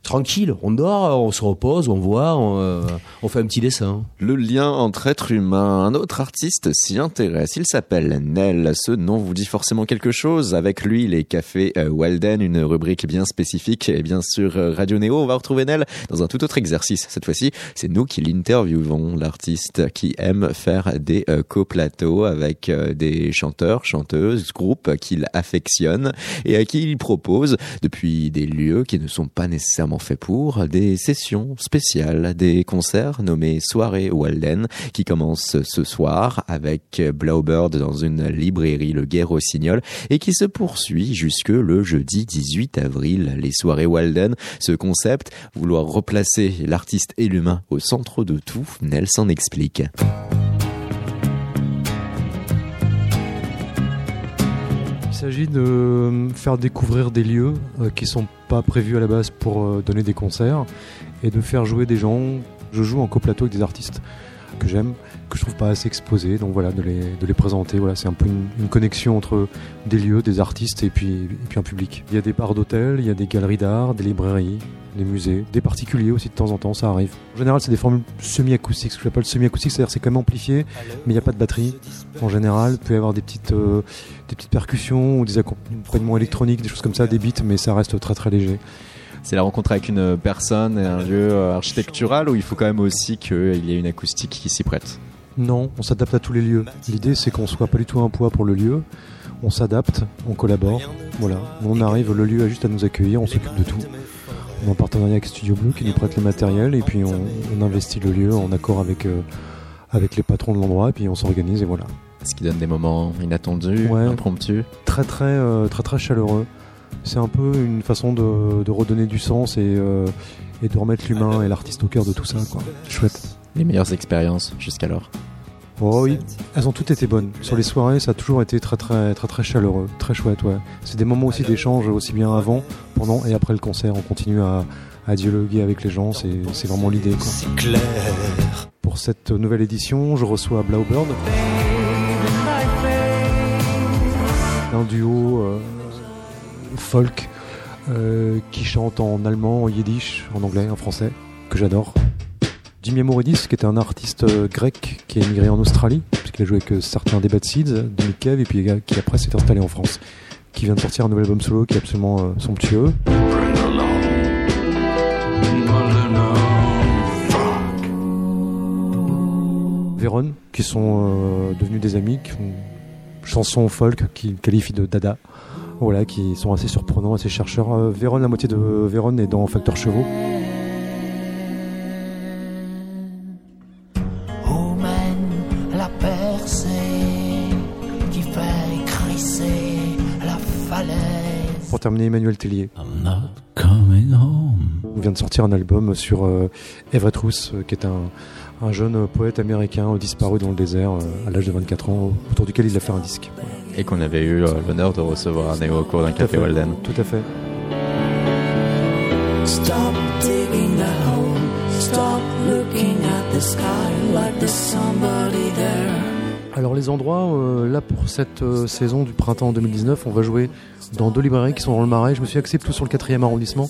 Tranquille, on dort, on se repose, on voit, on, euh, fait un petit dessin. Le lien entre être humain, un autre artiste s'y intéresse. Il s'appelle Nel. Ce nom vous dit forcément quelque chose. Avec lui, les cafés euh, Walden, une rubrique bien spécifique. Et bien sûr, euh, Radio Néo, on va retrouver Nel dans un tout autre exercice. Cette fois-ci, c'est nous qui l'interviewons, l'artiste qui aime faire des coplateaux avec des chanteurs, chanteuses, groupes qu'il affectionne et à qui il propose, depuis des lieux qui ne sont pas nécessairement faits pour, des sessions spéciales, des concerts nommés Soirée Walden, qui commencent ce soir avec Blaubird dans une librairie, le Guerre Rossignol, et qui se poursuit jusque le jeudi 18 avril. Les Soirées Walden, ce concept, vouloir replacer l'artiste et l'humain au centre de tout, Nel s'en explique. S'agit de euh, faire découvrir des lieux euh, qui sont pas prévus à la base pour euh, donner des concerts et de faire jouer des gens. Je joue en coplateau avec des artistes. que j'aime, que je trouve pas assez exposés. Donc voilà, de les, de les présenter. Voilà, c'est un peu une, une connexion entre des lieux, des artistes et puis, et puis un public. Il y a des bars d'hôtel, il y a des galeries d'art, des librairies, des musées, des particuliers aussi de temps en temps, ça arrive. En général, c'est des formules semi-acoustiques, ce que j'appelle semi-acoustique, c'est-à-dire c'est quand même amplifié, mais il n'y a pas de batterie. En général, il peut y avoir des petites, euh, des petites percussions ou des accompagnements électroniques, des choses comme ça, des beats, mais ça reste très très léger. C'est la rencontre avec une personne et un lieu euh, architectural ou il faut quand même aussi qu'il y ait une acoustique qui s'y prête? Non, on s'adapte à tous les lieux. L'idée, c'est qu'on soit pas du tout un poids pour le lieu. On s'adapte, on collabore. Voilà. On arrive, le lieu a juste à nous accueillir, on s'occupe de tout. On est en partenariat avec Studio Blue qui nous prête le matériel et puis on, on investit le lieu en accord avec, euh, avec les patrons de l'endroit et puis on s'organise et voilà. Ce qui donne des moments inattendus, Ouais. impromptus. Très très euh, très très chaleureux. C'est un peu une façon de, de redonner du sens et, euh, et de remettre l'humain et l'artiste au cœur de tout ça. Quoi. Chouette. Les meilleures expériences jusqu'alors. Oh oui, elles ont toutes été bonnes. Sur les soirées, ça a toujours été très très très très chaleureux, très chouette. Ouais. C'est des moments aussi d'échange aussi bien avant, pendant et après le concert. On continue à, à dialoguer avec les gens. C'est vraiment l'idée. C'est clair. Pour cette nouvelle édition, je reçois Blaubird, un duo euh, folk euh, qui chante en allemand, en yiddish, en anglais, en français, que j'adore. Jimmy Amoridis, qui était un artiste euh, grec qui a émigré en Australie, puisqu'il a joué avec certains des Bad Seeds, de Cave, et puis qui après s'est installé en France, qui vient de sortir un nouvel album solo qui est absolument somptueux. Véron, qui sont devenus des amis, qui font chansons folk qu'ils qualifient de dada. Voilà, qui sont assez surprenants, assez chercheurs. Euh, Véron, la moitié de Véron est dans Facteur Chevaux. Pour terminer, Emmanuel Tellier. I'm not coming home. On vient de sortir un album sur euh, Everett Roos, euh, qui est un, un jeune poète américain euh, disparu dans le désert euh, à l'âge de 24 ans, autour duquel il a fait un disque. Voilà. Et qu'on avait eu euh, l'honneur de recevoir à Néo au cours d'un café fait. Walden. Tout à fait. Stop digging that hole Stop looking at the sky like there's somebody there? Alors les endroits, euh, là pour cette euh, saison du printemps 2019, on va jouer dans deux librairies qui sont dans le Marais. Je me suis axé plutôt sur le 4e arrondissement.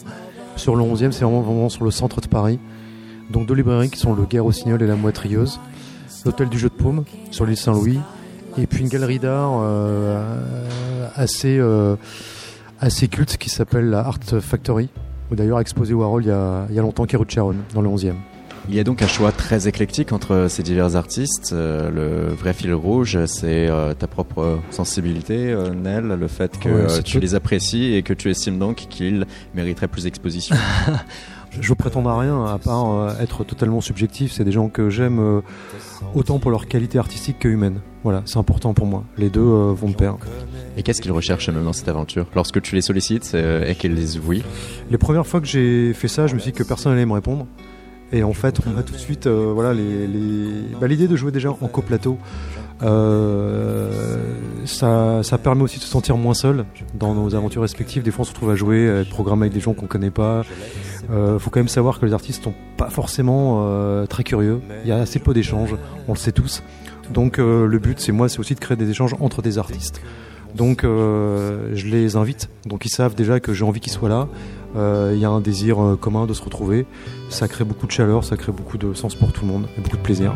Sur le 11e, c'est vraiment, vraiment sur le centre de Paris. Donc deux librairies qui sont le Guerre au et la Moitrieuse. L'Hôtel du Jeu de Paume sur l'île Saint-Louis. Et puis une galerie d'art euh, assez, euh, assez culte qui s'appelle la Art Factory. Où d'ailleurs a exposé Warhol il y a, il y a longtemps, qui est rue de Charonne, dans le 11e. Il y a donc un choix très éclectique entre ces divers artistes. Euh, le vrai fil rouge, c'est euh, ta propre sensibilité, euh, Nel, le fait que Ouais, tu tout. les apprécies et que tu estimes donc qu'ils mériteraient plus d'exposition. Je veux prétendre à rien à part euh, être totalement subjectif. C'est des gens que j'aime euh, autant pour leur qualité artistique que humaine. Voilà, c'est important pour moi. Les deux euh, vont de pair. et qu'est-ce qu'ils recherchent eux-mêmes dans cette aventure? Lorsque tu les sollicites et qu'ils disent oui, Les premières fois que j'ai fait ça, je me suis dit que personne n'allait me répondre. Et en fait, on a tout de suite, euh, voilà, les, les- bah, l'idée de jouer déjà en coplateau. Ça, ça permet aussi de se sentir moins seul dans nos aventures respectives. Des fois, on se retrouve à jouer, à être programmé avec des gens qu'on connaît pas. Euh, faut quand même savoir que les artistes sont pas forcément euh, très curieux. Il y a assez peu d'échanges, on le sait tous. Donc, euh, le but, c'est moi, c'est aussi de créer des échanges entre des artistes. Donc, euh, je les invite. Donc, ils savent déjà que j'ai envie qu'ils soient là. Euh, Il y a un désir euh, commun de se retrouver. Ça crée beaucoup de chaleur, ça crée beaucoup de sens pour tout le monde et beaucoup de plaisir.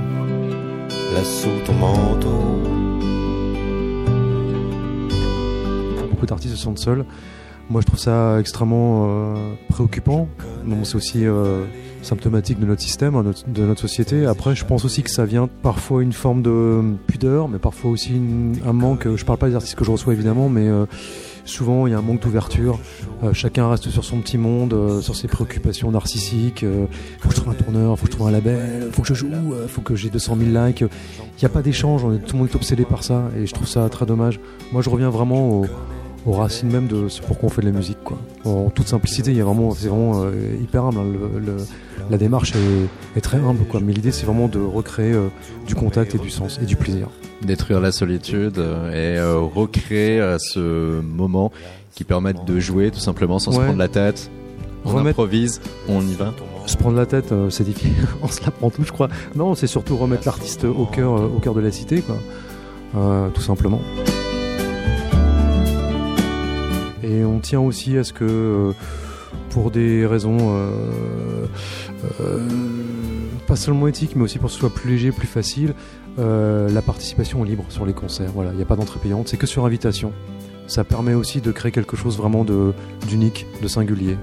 Là sous ton manteau. Beaucoup d'artistes se sentent seuls. Moi, je trouve ça extrêmement euh, préoccupant. Bon, c'est aussi euh, symptomatique de notre système, hein, de notre société. Après, je pense aussi que ça vient parfois une forme de pudeur, mais parfois aussi une- un manque. Je parle pas des artistes que je reçois évidemment, mais euh, souvent il y a un manque d'ouverture. Euh, chacun reste sur son petit monde, euh, sur ses préoccupations narcissiques. Euh, faut que je trouve un tourneur, faut que je trouve un label, faut que je joue, euh, faut que j'ai 200 000 likes. Il n'y a pas d'échange. Tout le monde est obsédé par ça, et je trouve ça très dommage. Moi, je reviens vraiment au aux racines même de ce pourquoi on fait de la musique quoi. En toute simplicité, il y a vraiment c'est vraiment euh, hyper humble. hein. Le- le- la démarche est, est très humble quoi, mais l'idée c'est vraiment de recréer euh, du contact et du sens et du plaisir. détruire la solitude euh, et euh, recréer ce moment qui permette de jouer tout simplement sans se prendre la tête. On Remettre- improvise, on y va. Se prendre la tête, c'est difficile. On se la prend tout, je crois. Non, c'est surtout remettre l'artiste au cœur, au cœur de la cité, quoi. Tout simplement. Et on tient aussi à ce que, euh, pour des raisons euh, euh, pas seulement éthiques, mais aussi pour que ce soit plus léger, plus facile, la participation est libre sur les concerts. Voilà, il n'y a pas d'entrée payante, c'est que sur invitation. Ça permet aussi de créer quelque chose vraiment d'unique, de singulier,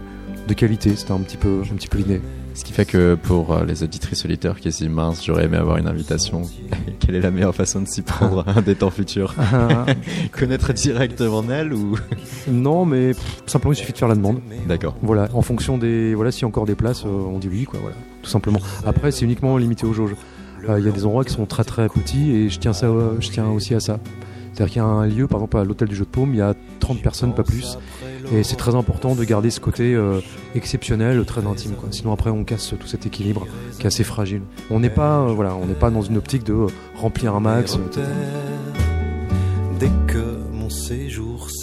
de qualité. C'était un petit peu, un petit peu l'idée. Ce qui fait que pour euh, les auditrices solitaires qui se disent mince, j'aurais aimé avoir une invitation. Quelle est la meilleure façon de s'y prendre à des temps futurs? Connaître directement elle ou? Non, mais pff, simplement il suffit de faire la demande. D'accord. Voilà, en fonction des, voilà, s'il y a encore des places, euh, on dit oui, quoi. Voilà, tout simplement. Après, c'est uniquement limité aux jauges. Euh, Il y a des endroits qui sont très très petits et je tiens ça, je tiens aussi à ça. C'est-à-dire qu'il y a un lieu, par exemple à l'hôtel du Jeu de Paume, il y a 30 personnes, pas plus. Et c'est très important de garder ce côté euh, exceptionnel, très intime. Quoi. Sinon après on casse tout cet équilibre qui est assez fragile. On n'est pas, euh, voilà, on n'est pas dans une optique de euh, remplir un max. Dès que mon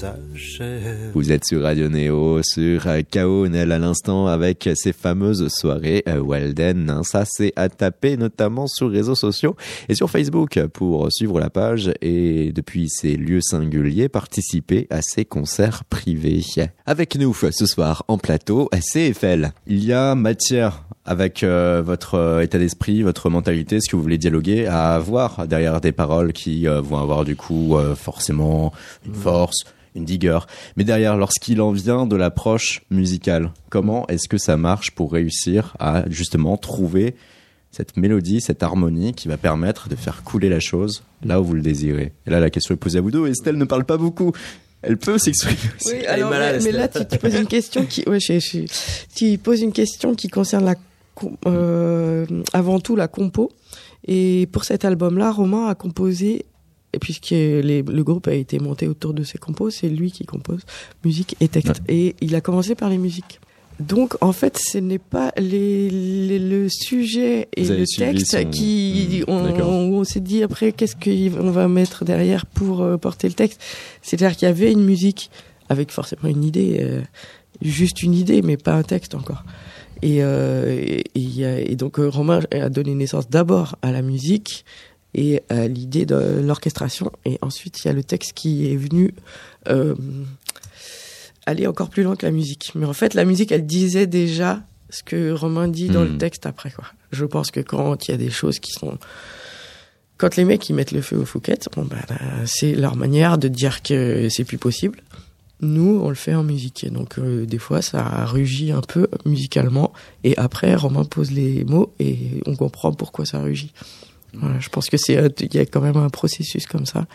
s'achève. Vous êtes sur Radio Néo, sur euh, KO Nel à l'instant avec ces fameuses soirées euh, Walden. hein. Ça, c'est à taper notamment sur les réseaux sociaux et sur Facebook pour suivre la page et depuis ces lieux singuliers, participer à ces concerts privés. Avec nous ce soir en plateau, CFL. Il y a matière avec euh, votre euh, état d'esprit, votre mentalité, ce que vous voulez dialoguer, à avoir derrière des paroles qui euh, vont avoir du coup euh, forcément une force, une digueur. Mais derrière, lorsqu'il en vient de l'approche musicale, comment est-ce que ça marche pour réussir à justement trouver cette mélodie, cette harmonie qui va permettre de faire couler la chose là où vous le désirez? Et là, la question est posée à vous deux. Estelle ne parle pas beaucoup. Elle peut s'exprimer. Oui, Elle est alors, malade, mais, mais là, tu, tu poses une question qui, ouais, je, je- tu poses une question qui concerne la, euh, avant tout la compo. Et pour cet album-là, Romain a composé, et puisque les- le groupe a été monté autour de ses compos, c'est lui qui compose musique et texte. Et il a commencé par les musiques. Donc, en fait, ce n'est pas les, les- le sujet et le texte son- qui, Mmh, on, on, on s'est dit après, qu'est-ce qu'on va mettre derrière pour euh, porter le texte? C'est-à-dire qu'il y avait une musique avec forcément une idée, euh, juste une idée, mais pas un texte encore. Et, euh, et, et et donc Romain a donné naissance d'abord à la musique et à l'idée de l'orchestration, et ensuite il y a le texte qui est venu euh, aller encore plus loin que la musique. Mais en fait, la musique, elle disait déjà ce que Romain dit dans Hmm. le texte après. Quoi. Je pense que quand il y a des choses qui sont quand les mecs ils mettent le feu aux Fouquettes, bon, là, c'est leur manière de dire que c'est plus possible. Nous, on le fait en musique. Et donc, euh, des fois, ça rugit un peu musicalement. Et après, Romain pose les mots et on comprend pourquoi ça rugit. Voilà, je pense que c'est, euh, il y a quand même un processus comme ça.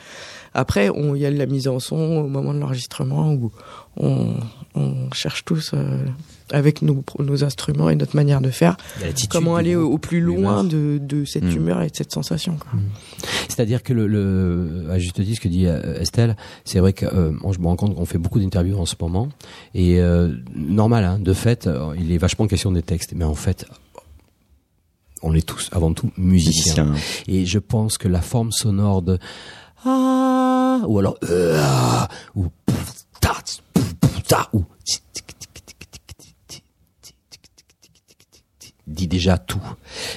Après, il y a la mise en son au moment de l'enregistrement où on, on cherche tous euh, avec nos, nos instruments et notre manière de faire comment aller au, plus loin de, de cette Mm. humeur et de cette sensation. Quoi. C'est-à-dire que le, le à juste dit ce que dit euh, Estelle, c'est vrai que euh, moi, je me rends compte qu'on fait beaucoup d'interviews en ce moment et euh, normal, hein, de fait, il est vachement question des textes, mais en fait, on est tous avant tout musiciens. Musicien. Et je pense que la forme sonore de ah ou alors euh, ah, ou ou dit déjà tout.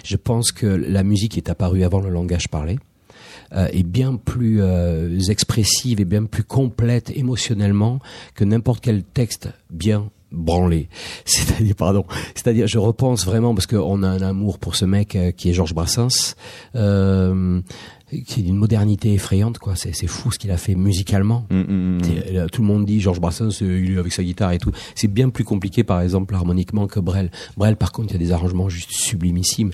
Je pense que la musique est apparue avant le langage parlé euh, est bien plus euh, expressive et bien plus complète émotionnellement que n'importe quel texte bien branlé. C'est-à-dire, pardon, c'est-à-dire, je repense vraiment parce qu'on a un amour pour ce mec euh, qui est Georges Brassens, euh, qui est d'une modernité effrayante, quoi. C'est, c'est fou ce qu'il a fait musicalement. Mm, mm, mm. Là, Tout le monde dit Georges Brassens, euh, il est avec sa guitare et tout. C'est bien plus compliqué, par exemple, harmoniquement que Brel. Brel, par contre, il y a des arrangements juste sublimissimes.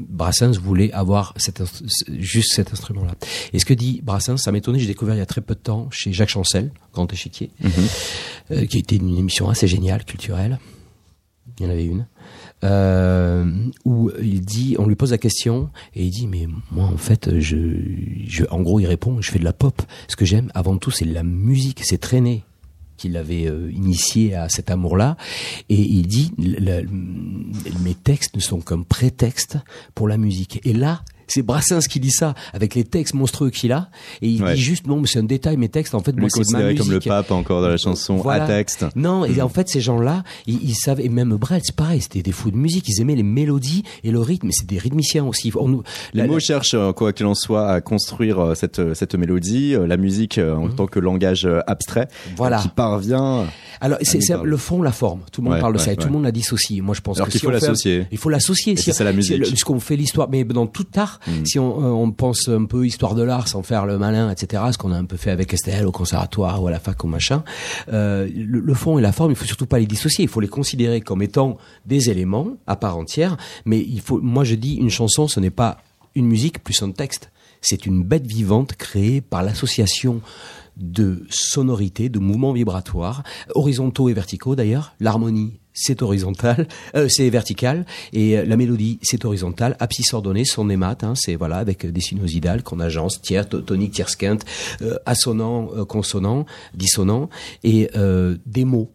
Brassens voulait avoir cet juste cet instrument-là. Et ce que dit Brassens, ça m'étonnait, j'ai découvert il y a très peu de temps chez Jacques Chancel, Grand Échiquier, euh, qui était une émission assez géniale, culturelle. Il y en avait une. Euh, où il dit, on lui pose la question et il dit mais moi en fait je, je en gros il répond je fais de la pop. Ce que j'aime avant tout c'est la musique, c'est traîner qui l'avait euh, initié à cet amour-là. Et il dit, mes textes ne sont qu'un prétexte pour la musique. Et là, C'est Brassens qui dit ça, avec les textes monstrueux qu'il a, et il Ouais. dit juste non, mais c'est un détail, mes textes. En fait, moi, c'est ma considéré comme le musique. pape encore de la chanson Voilà. à texte. Non, et en fait, ces gens-là, ils, ils savent, et même Brel, c'est pareil, c'était des fous de musique, ils aimaient les mélodies et le rythme, c'est des rythmiciens aussi. On Les la- mots la- cherchent, euh, quoi qu'il en soit, à construire euh, cette, cette mélodie, euh, la musique euh, en tant que langage euh, abstrait. Voilà. euh, qui parvient. Alors, c'est le fond, la forme. Tout le monde Ouais, parle de ouais, ça et tout le monde la dissocie. Moi, je pense qu'il faut l'associer. Il faut l'associer. Si- c'est la si musique. ce qu'on fait l'histoire, mais dans tout art, Mm. si on, euh, on pense un peu histoire de l'art sans faire le malin, etc., ce qu'on a un peu fait avec Estelle au conservatoire ou à la fac ou machin, euh, le, le fond et la forme, il faut surtout pas les dissocier. Il faut les considérer comme étant des éléments à part entière. Mais il faut, moi, je dis, une chanson, ce n'est pas une musique plus un texte. C'est une bête vivante créée par l'association de sonorités, de mouvements vibratoires, horizontaux et verticaux d'ailleurs. L'harmonie, c'est horizontal, euh, c'est vertical, et euh, la mélodie, c'est horizontal. Abscisse ordonnée, son émat, hein, c'est voilà avec des sinuosidales qu'on agence, tiers, to- tonique, tierce quinte, euh, assonant, euh, consonant, dissonant, et euh, des mots.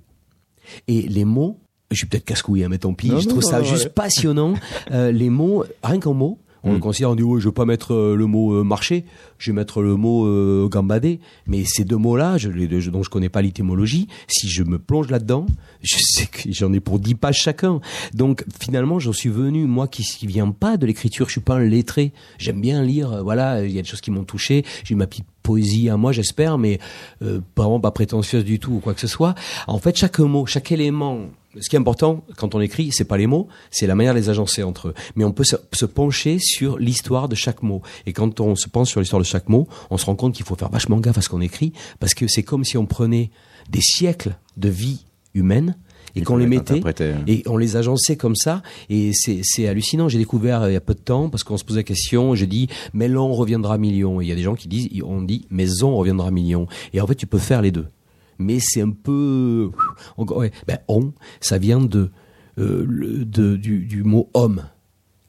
Et les mots, je suis peut-être casse-couille, hein, mais tant pis, Non, je non, trouve ça non, juste ouais. passionnant. Euh, les mots, rien qu'en mots, on le Mm. considère, on dit, ouais, je vais pas mettre euh, le mot euh, marché, je vais mettre le mot euh, gambadé. Mais ces deux mots-là, je, je- dont je connais pas l'étymologie, si je me plonge là-dedans, je sais que j'en ai pour dix pages chacun. Donc finalement, j'en suis venu, moi qui, qui viens pas de l'écriture, je suis pas un lettré. J'aime bien lire, euh, voilà, il y a des choses qui m'ont touché. J'ai ma petite poésie à moi, j'espère, mais euh, vraiment pas prétentieuse du tout ou quoi que ce soit. En fait, chaque mot, chaque élément, ce qui est important quand on écrit, c'est pas les mots, c'est la manière de les agencer entre eux. Mais on peut se, pencher sur l'histoire de chaque mot. Et quand on se penche sur l'histoire de chaque mot, on se rend compte qu'il faut faire vachement gaffe à ce qu'on écrit, parce que c'est comme si on prenait des siècles de vie humaine et qu'on les mettait interpréter. et on les agençait comme ça et c'est hallucinant j'ai découvert euh, il y a peu de temps parce qu'on se posait la question je dis mais l'on reviendra million et il y a des gens qui disent on dit mais on reviendra million et en fait tu peux faire les deux mais c'est un peu ouais, ben, on ça vient de, euh, le- de du, du mot homme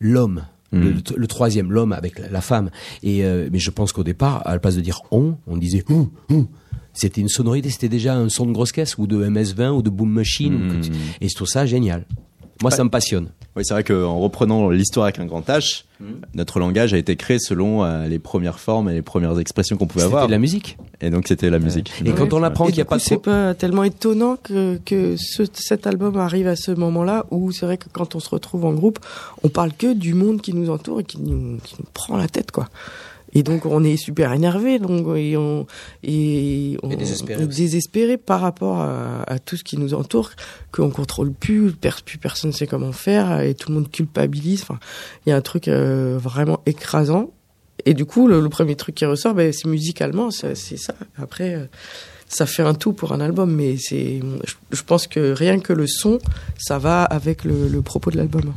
l'homme Mm. le, le troisième l'homme avec la, la femme et euh, mais je pense qu'au départ à la place de dire on on disait ouh, ouh. c'était une sonorité c'était déjà un son de grosse caisse ou de MS20 ou de boom machine ou que tu- Mm. et je trouve ça génial moi ça me passionne Oui, c'est vrai qu'en reprenant l'histoire avec un grand H, Mm. notre langage a été créé selon euh, les premières formes et les premières expressions qu'on pouvait c'était avoir. de la musique Et donc c'était la musique. et quand on apprend qu'il n'y a pas de c'est pas tellement étonnant que, que ce- cet album arrive à ce moment-là où c'est vrai que quand on se retrouve en groupe, on parle que du monde qui nous entoure et qui nous, qui nous prend la tête, quoi. Et donc on est super énervé, donc et on et, on, Et désespéré aussi. désespéré par rapport à, à tout ce qui nous entoure, qu'on contrôle plus, plus personne sait comment faire et tout le monde culpabilise. Enfin, il y a un truc euh, vraiment écrasant. Et du coup, le, le premier truc qui ressort, ben, c'est musicalement, c'est c'est ça. Après, euh, ça fait un tout pour un album, mais c'est, je, je pense que rien que le son, ça va avec le, le propos de l'album.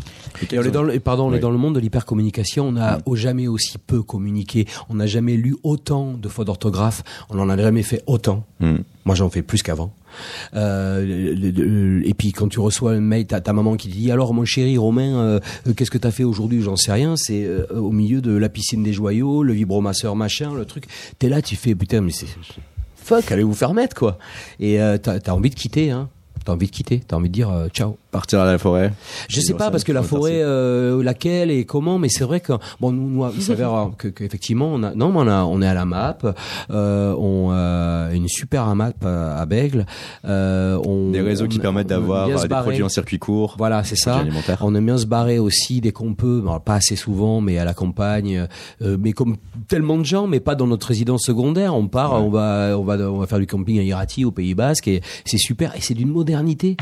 Et on est dans le, et pardon, on Oui. est dans le monde de l'hypercommunication. On n'a au jamais aussi peu communiqué. On n'a jamais lu autant de fautes d'orthographe. On n'en a jamais fait autant. Mm. Moi, j'en fais plus qu'avant. Euh, et puis quand tu reçois un mail, t'as ta maman qui te dit alors mon chéri Romain, euh, euh, qu'est-ce que t'as fait aujourd'hui? J'en sais rien. C'est euh, au milieu de la piscine des joyaux, le vibromasseur machin, le truc. T'es là, tu fais putain, mais c'est fuck, allez vous faire mettre quoi. Et euh, t'as as envie de quitter, hein. T'as envie de quitter. T'as envie de dire euh, ciao. Partir à la forêt. Je sais pas parce que la forêt, euh, laquelle et comment, mais c'est vrai que bon, nous, nous il s'avère que, que effectivement, on a, non, mais on a, on est à la map, euh, on a une super map à, à Bègle, euh, on Des réseaux qui permettent d'avoir euh, des barrer. produits en circuit court. Voilà, c'est ça. On aime bien se barrer aussi dès qu'on peut, bon, pas assez souvent, mais à la campagne, euh, mais comme tellement de gens, mais pas dans notre résidence secondaire. On part, on va, on va, on va faire du camping à Irati, au Pays Basque, et c'est super, et c'est d'une modernité.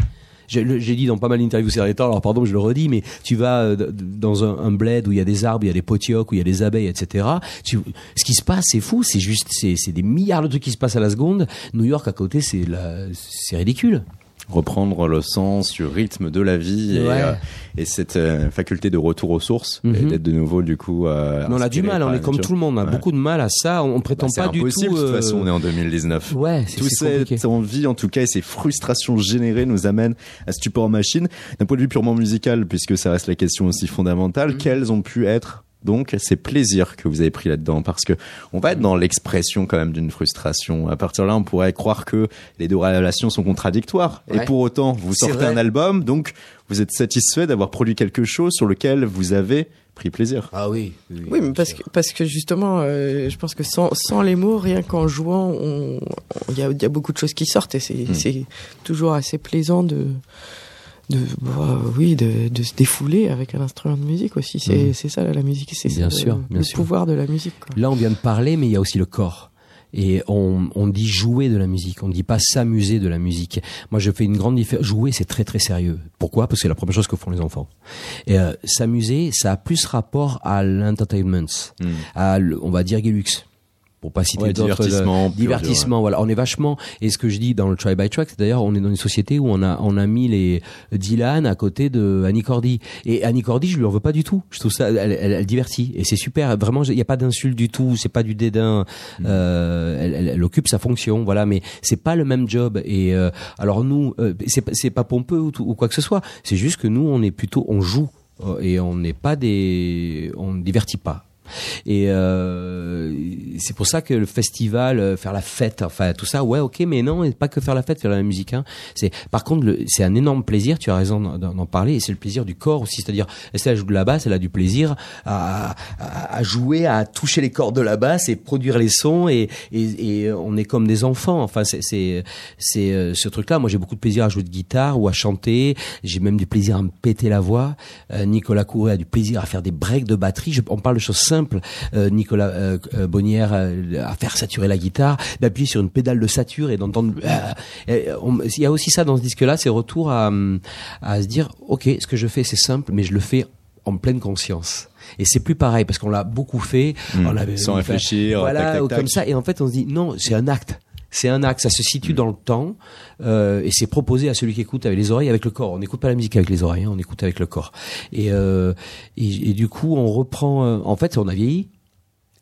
J'ai dit dans pas mal d'interviews ces derniers temps, alors pardon, je le redis, mais tu vas euh, dans un, bled où il y a des arbres, il y a des potiocs, où il y a des abeilles, etc. Ce qui se passe, c'est fou, c'est juste, c'est des milliards de trucs qui se passent à la seconde. New York à côté, c'est ridicule. Reprendre le sens, le rythme de la vie et, Ouais. euh, et cette euh, faculté de retour aux sources et Mhm. d'être de nouveau du coup. euh, on a du mal, on est comme tout le monde, on a Ouais. beaucoup de mal à ça, on, on prétend Bah, c'est pas du impossible, tout. de toute euh, façon, on est en 2019. Ouais, c'est Tout c'est cette envie, en tout cas, et ces frustrations générées nous amènent à Stupor Machine. D'un point de vue purement musical, puisque ça reste la question aussi fondamentale, Mhm. quelles ont pu être donc c'est plaisir que vous avez pris là-dedans parce que on va être dans l'expression quand même d'une frustration. À partir de là, on pourrait croire que les deux relations sont contradictoires. Et pour autant, vous sortez un album, donc vous êtes satisfait d'avoir produit quelque chose sur lequel vous avez pris plaisir. Ah oui. Oui, mais parce que, parce que justement, euh, je pense que sans, sans les mots, rien qu'en jouant, il y a, il y a beaucoup de choses qui sortent et c'est Mm. c'est toujours assez plaisant de, de bah, oui, de, de se défouler avec un instrument de musique aussi. C'est Mm. c'est ça la musique, c'est Bien ça, sûr, le, bien le sûr. pouvoir de la musique. Quoi. Là, on vient de parler, mais il y a aussi le corps. Et on, on dit jouer de la musique, on ne dit pas s'amuser de la musique. Moi, je fais une grande différence. Jouer, c'est très très sérieux. Pourquoi? Parce que c'est la première chose que font les enfants. Et euh, s'amuser, ça a plus rapport à l'entertainment, Hmm. à, le- on va dire Gelux. Pour pas citer Ouais, d'autres divertissement, euh, pur, divertissement. Voilà, on est vachement. Et ce que je dis dans le Try by Track, c'est d'ailleurs, on est dans une société où on a on a mis les Dylan à côté de Annie Cordy. Et Annie Cordy, je lui en veux pas du tout. Je trouve ça, elle, elle, elle divertit. Et c'est super. Vraiment, il n'y a pas d'insulte du tout. C'est pas du dédain. Euh, elle, elle- occupe sa fonction. Voilà, mais c'est pas le même job. Et euh, alors nous, euh, c'est pas- c'est pas pompeux ou, tout- ou quoi que ce soit. C'est juste que nous, on est plutôt, on joue euh, et on n'est pas des, on ne divertit pas. Et euh, c'est pour ça que le festival, euh, faire la fête, enfin tout ça, ouais, ok, mais non, et pas que faire la fête, faire la musique. Hein. C'est par contre, c'est un énorme plaisir. Tu as raison d'en- parler, et c'est le plaisir du corps aussi. C'est-à-dire, elle joue de la basse, elle a du plaisir à, à, à jouer, à toucher les cordes de la basse et produire les sons, et, et, on est comme des enfants. Enfin, c'est c'est euh, ce truc-là. Moi, j'ai beaucoup de plaisir à jouer de guitare ou à chanter. J'ai même du plaisir à me péter la voix. Euh, Nicolas Couré a du plaisir à faire des breaks de batterie. On parle de choses simples. Euh, Nicolas euh, euh, Bonnière euh, à faire saturer la guitare, d'appuyer sur une pédale de sature et d'entendre. Il y a aussi ça dans ce disque-là, c'est retour à, à se dire, ok, ce que je fais c'est simple, mais je le fais en pleine conscience. Et c'est plus pareil parce qu'on l'a beaucoup fait, Hmm. on avait Sans réfléchir, voilà, tac, tac, ou tac. comme ça. Et en fait, on se dit non, c'est un acte. C'est un acte, ça se situe dans le temps euh, et c'est proposé à celui qui écoute avec les oreilles, avec le corps. On n'écoute pas la musique avec les oreilles, hein, on écoute avec le corps. Et, euh, du coup, on reprend. euh, en fait, on a vieilli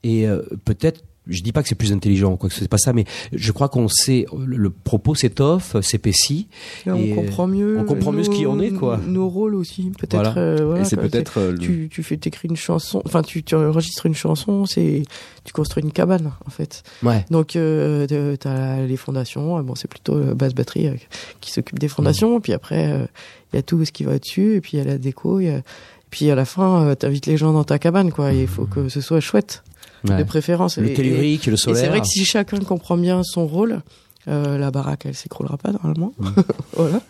et peut-être. Je dis pas que c'est plus intelligent quoi que c'est pas ça, mais je crois qu'on sait le, le propos s'étoffe, s'épaissit. On comprend mieux. on comprend mieux ce qui en est, quoi. Nos rôles aussi, peut-être. Voilà. euh, voilà, c'est peut-être euh, le- tu, tu fais t'écris une chanson, enfin tu, tu enregistres une chanson, c'est tu construis une cabane en fait. Ouais. Donc euh, de- t'as les fondations, euh, bon c'est plutôt euh, basse batterie euh, qui s'occupe des fondations, puis après euh, il y a tout ce qui va dessus, et puis il y a la déco, y a- puis à la fin euh, t'invites les gens dans ta cabane quoi, il faut que ce soit chouette ouais. de préférence. Le tellurique, le solaire. c'est vrai que si chacun comprend bien son rôle, euh, la baraque elle s'écroulera pas normalement. voilà.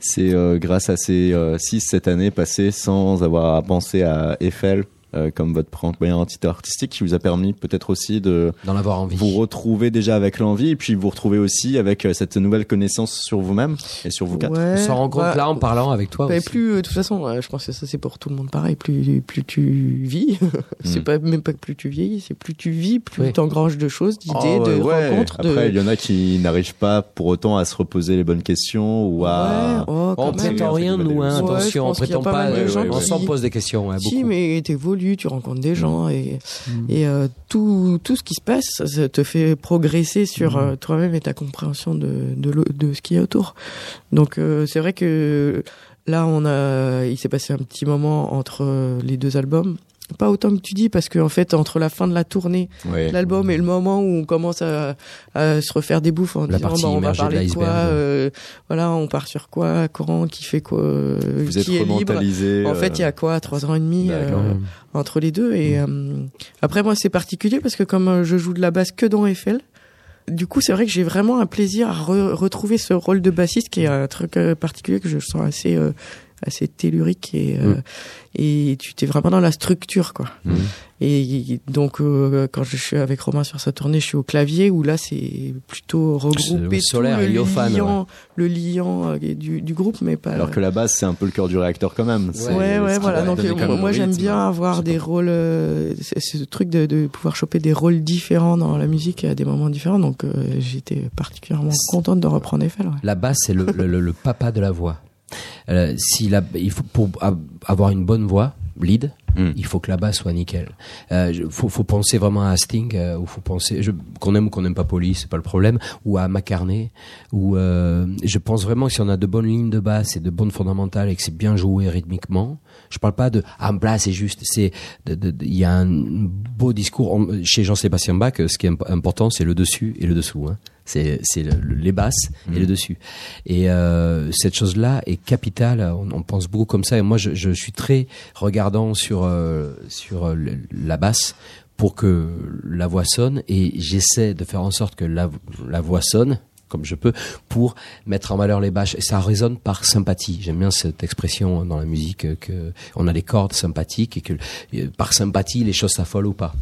C'est euh, grâce à ces 6-7 années passées sans avoir à penser à Eiffel euh, comme votre premier entité artistique qui vous a permis peut-être aussi de d'en avoir envie. vous retrouver déjà avec l'envie et puis vous retrouver aussi avec euh, cette nouvelle connaissance sur vous-même et sur vous quatre. Ouais, On s'en rend compte bah, là en parlant avec toi. Bah, aussi. plus, euh, de toute façon, euh, je pense que ça c'est pour tout le monde pareil. Plus, plus tu vis, c'est Mm. pas même pas que plus tu vieillis, c'est plus tu vis, plus Oui. tu engranges de choses, d'idées, Oh, de ouais. rencontres. Après, il de... y en a qui n'arrivent pas pour autant à se reposer les bonnes questions ou à. Ouais, oh, on prétend rien, nous, hein, attention, on prétend pas pas. mal de gens on s'en pose des questions, hein, Si, beaucoup. mais t'évolues, tu rencontres des gens et, Mm. et euh, tout, tout ce qui se passe ça te fait progresser sur Mm. euh, toi-même et ta compréhension de, de, l'au- de ce qui est autour. Donc euh, c'est vrai que là, on a, il s'est passé un petit moment entre les deux albums. Pas autant que tu dis, parce qu'en fait, entre la fin de la tournée, Ouais. l'album et le moment où on commence à, à se refaire des bouffes en La disant bah, on va parler de quoi, euh, voilà, on part sur quoi, quand, qui fait quoi, euh, Vous êtes qui est libre. En euh, fait, il y a quoi, trois ans et demi D'accord. euh, entre les deux. Et euh, après, moi, c'est particulier parce que comme euh, je joue de la basse que dans Eiffel, du coup, c'est vrai que j'ai vraiment un plaisir à re- retrouver ce rôle de bassiste qui est un truc euh, particulier que je sens assez euh, assez tellurique et euh, Mm. et tu t'es vraiment dans la structure quoi. Mm. Et donc euh, quand je suis avec Romain sur sa tournée, je suis au clavier où là c'est plutôt regrouper tout solaire, le Iliophane, liant, le liant euh, du, du groupe, mais pas. Alors que la base, c'est un peu le cœur du réacteur quand même. Ouais, ouais, voilà. Donc, euh, moi, le j'aime bien avoir des rôles, euh, c'est ce truc de, de pouvoir choper des rôles différents dans la musique à des moments différents. Donc, euh, j'étais particulièrement contente de reprendre Eiffel. Ouais. La basse, c'est le, le, le- le papa de la voix. Euh, si la, il faut pour avoir une bonne voix, lead, Mm. il faut que la basse soit nickel. Euh, faut, faut penser vraiment à Sting, euh, ou faut penser qu'on aime ou qu'on n'aime pas Police, c'est pas le problème, ou à McCartney, ou euh, je pense vraiment que si on a de bonnes lignes de basse et de bonnes fondamentales et que c'est bien joué rythmiquement, je parle pas de ah là c'est juste, c'est il y a un beau discours On- chez Jean-Sébastien Bach. Ce qui est imp- important, c'est le dessus et le dessous. Hein. C'est c'est le- le- les basses et le dessus. Et euh, cette chose-là est capitale. On, on pense beaucoup comme ça. Et moi, je, je suis très regardant sur euh, sur euh, le- la basse pour que la voix sonne. Et j'essaie de faire en sorte que la, la voix sonne comme je peux pour mettre en valeur les bâches et ça résonne par sympathie j'aime bien cette expression dans la musique euh, que on a des cordes sympathiques et que euh, par sympathie les choses s'affolent ou pas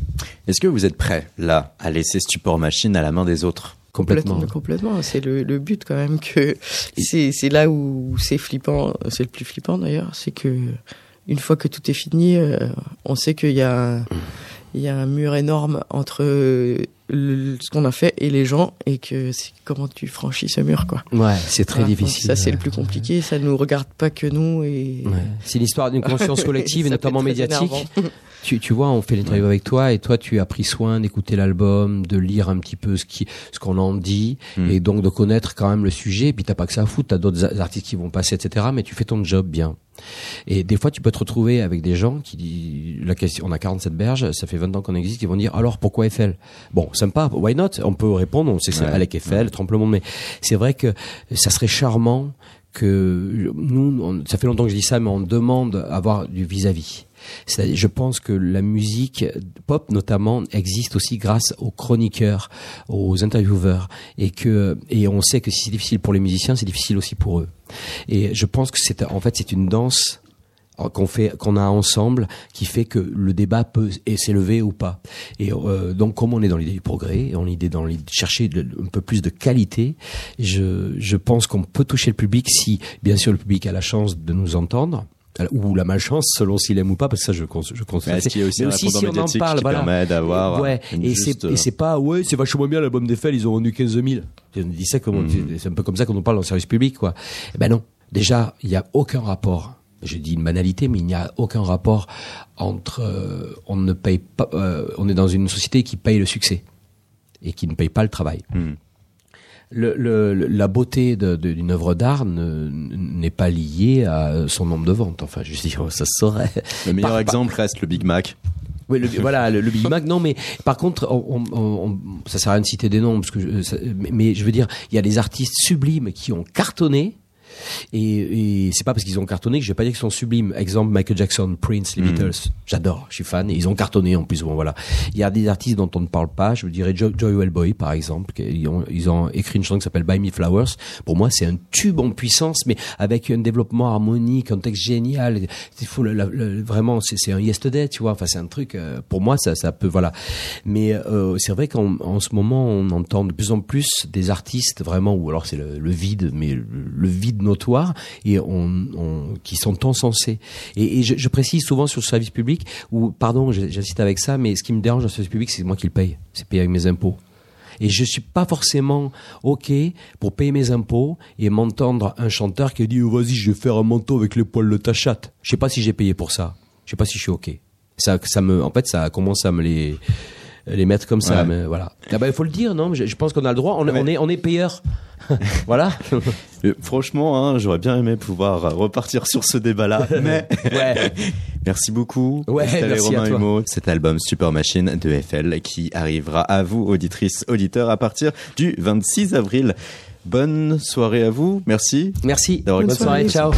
Est-ce que vous êtes prêt, là, à laisser Stupor Machine à la main des autres? Complètement Complètement, complètement. C'est le, le but quand même que c'est c'est là où c'est flippant, c'est le plus flippant d'ailleurs, c'est que une fois que tout est fini, euh, on sait qu'il y a un- il y a un mur énorme entre euh, le- ce qu'on a fait et les gens et que c'est comment tu franchis ce mur quoi. ouais c'est très Voilà. Difficile Ça c'est le plus compliqué, ça nous regarde pas que nous et Ouais. C'est l'histoire d'une conscience collective, et notamment médiatique. Tu, tu vois, on fait l'interview avec toi, et toi, tu as pris soin d'écouter l'album, de lire un petit peu ce qui, ce qu'on en dit, Mm. et donc de connaître quand même le sujet. Et puis t'as pas que ça à foutre, t'as d'autres artistes qui vont passer, etc. Mais tu fais ton job bien. Et des fois, tu peux te retrouver avec des gens qui disent, la question, on a 47 berges, ça fait 20 ans qu'on existe, ils vont dire, alors pourquoi Eiffel? Bon, sympa, why not? On peut répondre, on sait c'est Ouais. Alec Eiffel, le monde, mais c'est vrai que ça serait charmant que nous, on- ça fait longtemps que je dis ça, mais on demande à avoir du vis-à-vis. Je pense que la musique pop, notamment, existe aussi grâce aux chroniqueurs, aux intervieweurs, et que et on sait que si c'est difficile pour les musiciens, c'est difficile aussi pour eux. Et je pense que c'est en fait c'est une danse qu'on fait qu'on a ensemble qui fait que le débat peut s'élever ou pas et euh, donc comme on est dans l'idée du progrès on est dans l'idée de chercher de- un peu plus de qualité je je pense qu'on peut toucher le public si bien sûr le public a la chance de nous entendre euh, ou la malchance selon s'il aime ou pas parce que ça je je constate Est-ce qu'il y a aussi un si on en parle, qui voilà. permet d'avoir ouais et c'est et c'est pas ouais c'est vachement bien l'album d'Eiffel ils ont vendu 15 000 on dit ça comme Mhm. c'est un peu comme ça quand on parle en service public quoi Eh ben non déjà il y a aucun rapport je dis une banalité mais il n'y a aucun rapport entre euh, on ne paye pas euh, on est dans une société qui paye le succès et qui ne paye pas le travail Hmm. le, le- le- la beauté d'une œuvre d'art ne- n'est pas liée à son nombre de ventes. Enfin, je dire, ça se saurait. Le meilleur Par- exemple reste le Big Mac. Oui, le, voilà, le, le Big Mac. Non, mais par contre, on, on, on- ça sert à rien de citer des noms, parce que je- ça- mais, mais je veux dire, il y a des artistes sublimes qui ont cartonné. Et, et c'est pas parce qu'ils ont cartonné que je vais pas dire qu'ils sont sublimes. Exemple, Michael Jackson, Prince, les Mm. Beatles. J'adore, je suis fan. Et ils ont cartonné en plus. Bon, voilà. Il y a des artistes dont on ne parle pas. Je vous dirais Jo- Joy Wellboy, par exemple. Ils ont, ils ont écrit une chanson qui s'appelle Buy Me Flowers. Pour moi, c'est un tube en puissance, mais avec un développement harmonique, un texte génial. Il faut le, le- vraiment, c'est un yesterday, tu vois. Enfin, c'est un truc. euh, pour moi, ça, ça peut, voilà. Mais euh, c'est vrai qu'en en ce moment, on entend de plus en plus des artistes vraiment, ou alors c'est le, le vide, mais le, le vide notoire, et qui sont encensés. Et, et je, précise souvent sur le service public, ou pardon, j'insiste avec ça, mais ce qui me dérange dans le service public, c'est moi qui le paye. C'est payé avec mes impôts. Et je suis pas forcément ok pour payer mes impôts et m'entendre un chanteur qui dit oh, vas-y je vais faire un manteau avec les poils de ta chatte. Je sais pas si j'ai payé pour ça. Je sais pas si je suis ok. Ça, ça me, en fait, ça commence à me les les mettre comme ça. Ouais. Mais voilà. Ah bah, il faut le dire, non je, je pense qu'on a le droit. On, est- on est on est payeur. voilà. Euh, Franchement, hein, j'aurais bien aimé pouvoir euh, repartir sur ce débat-là, mais Ouais. merci beaucoup. Ouais, merci à Romain toi. Humeau, cet album Super Machine de FL qui arrivera à vous, auditrices, auditeurs, à partir du 26 avril. Bonne soirée à vous, merci. Merci. Bonne soirée. Ciao.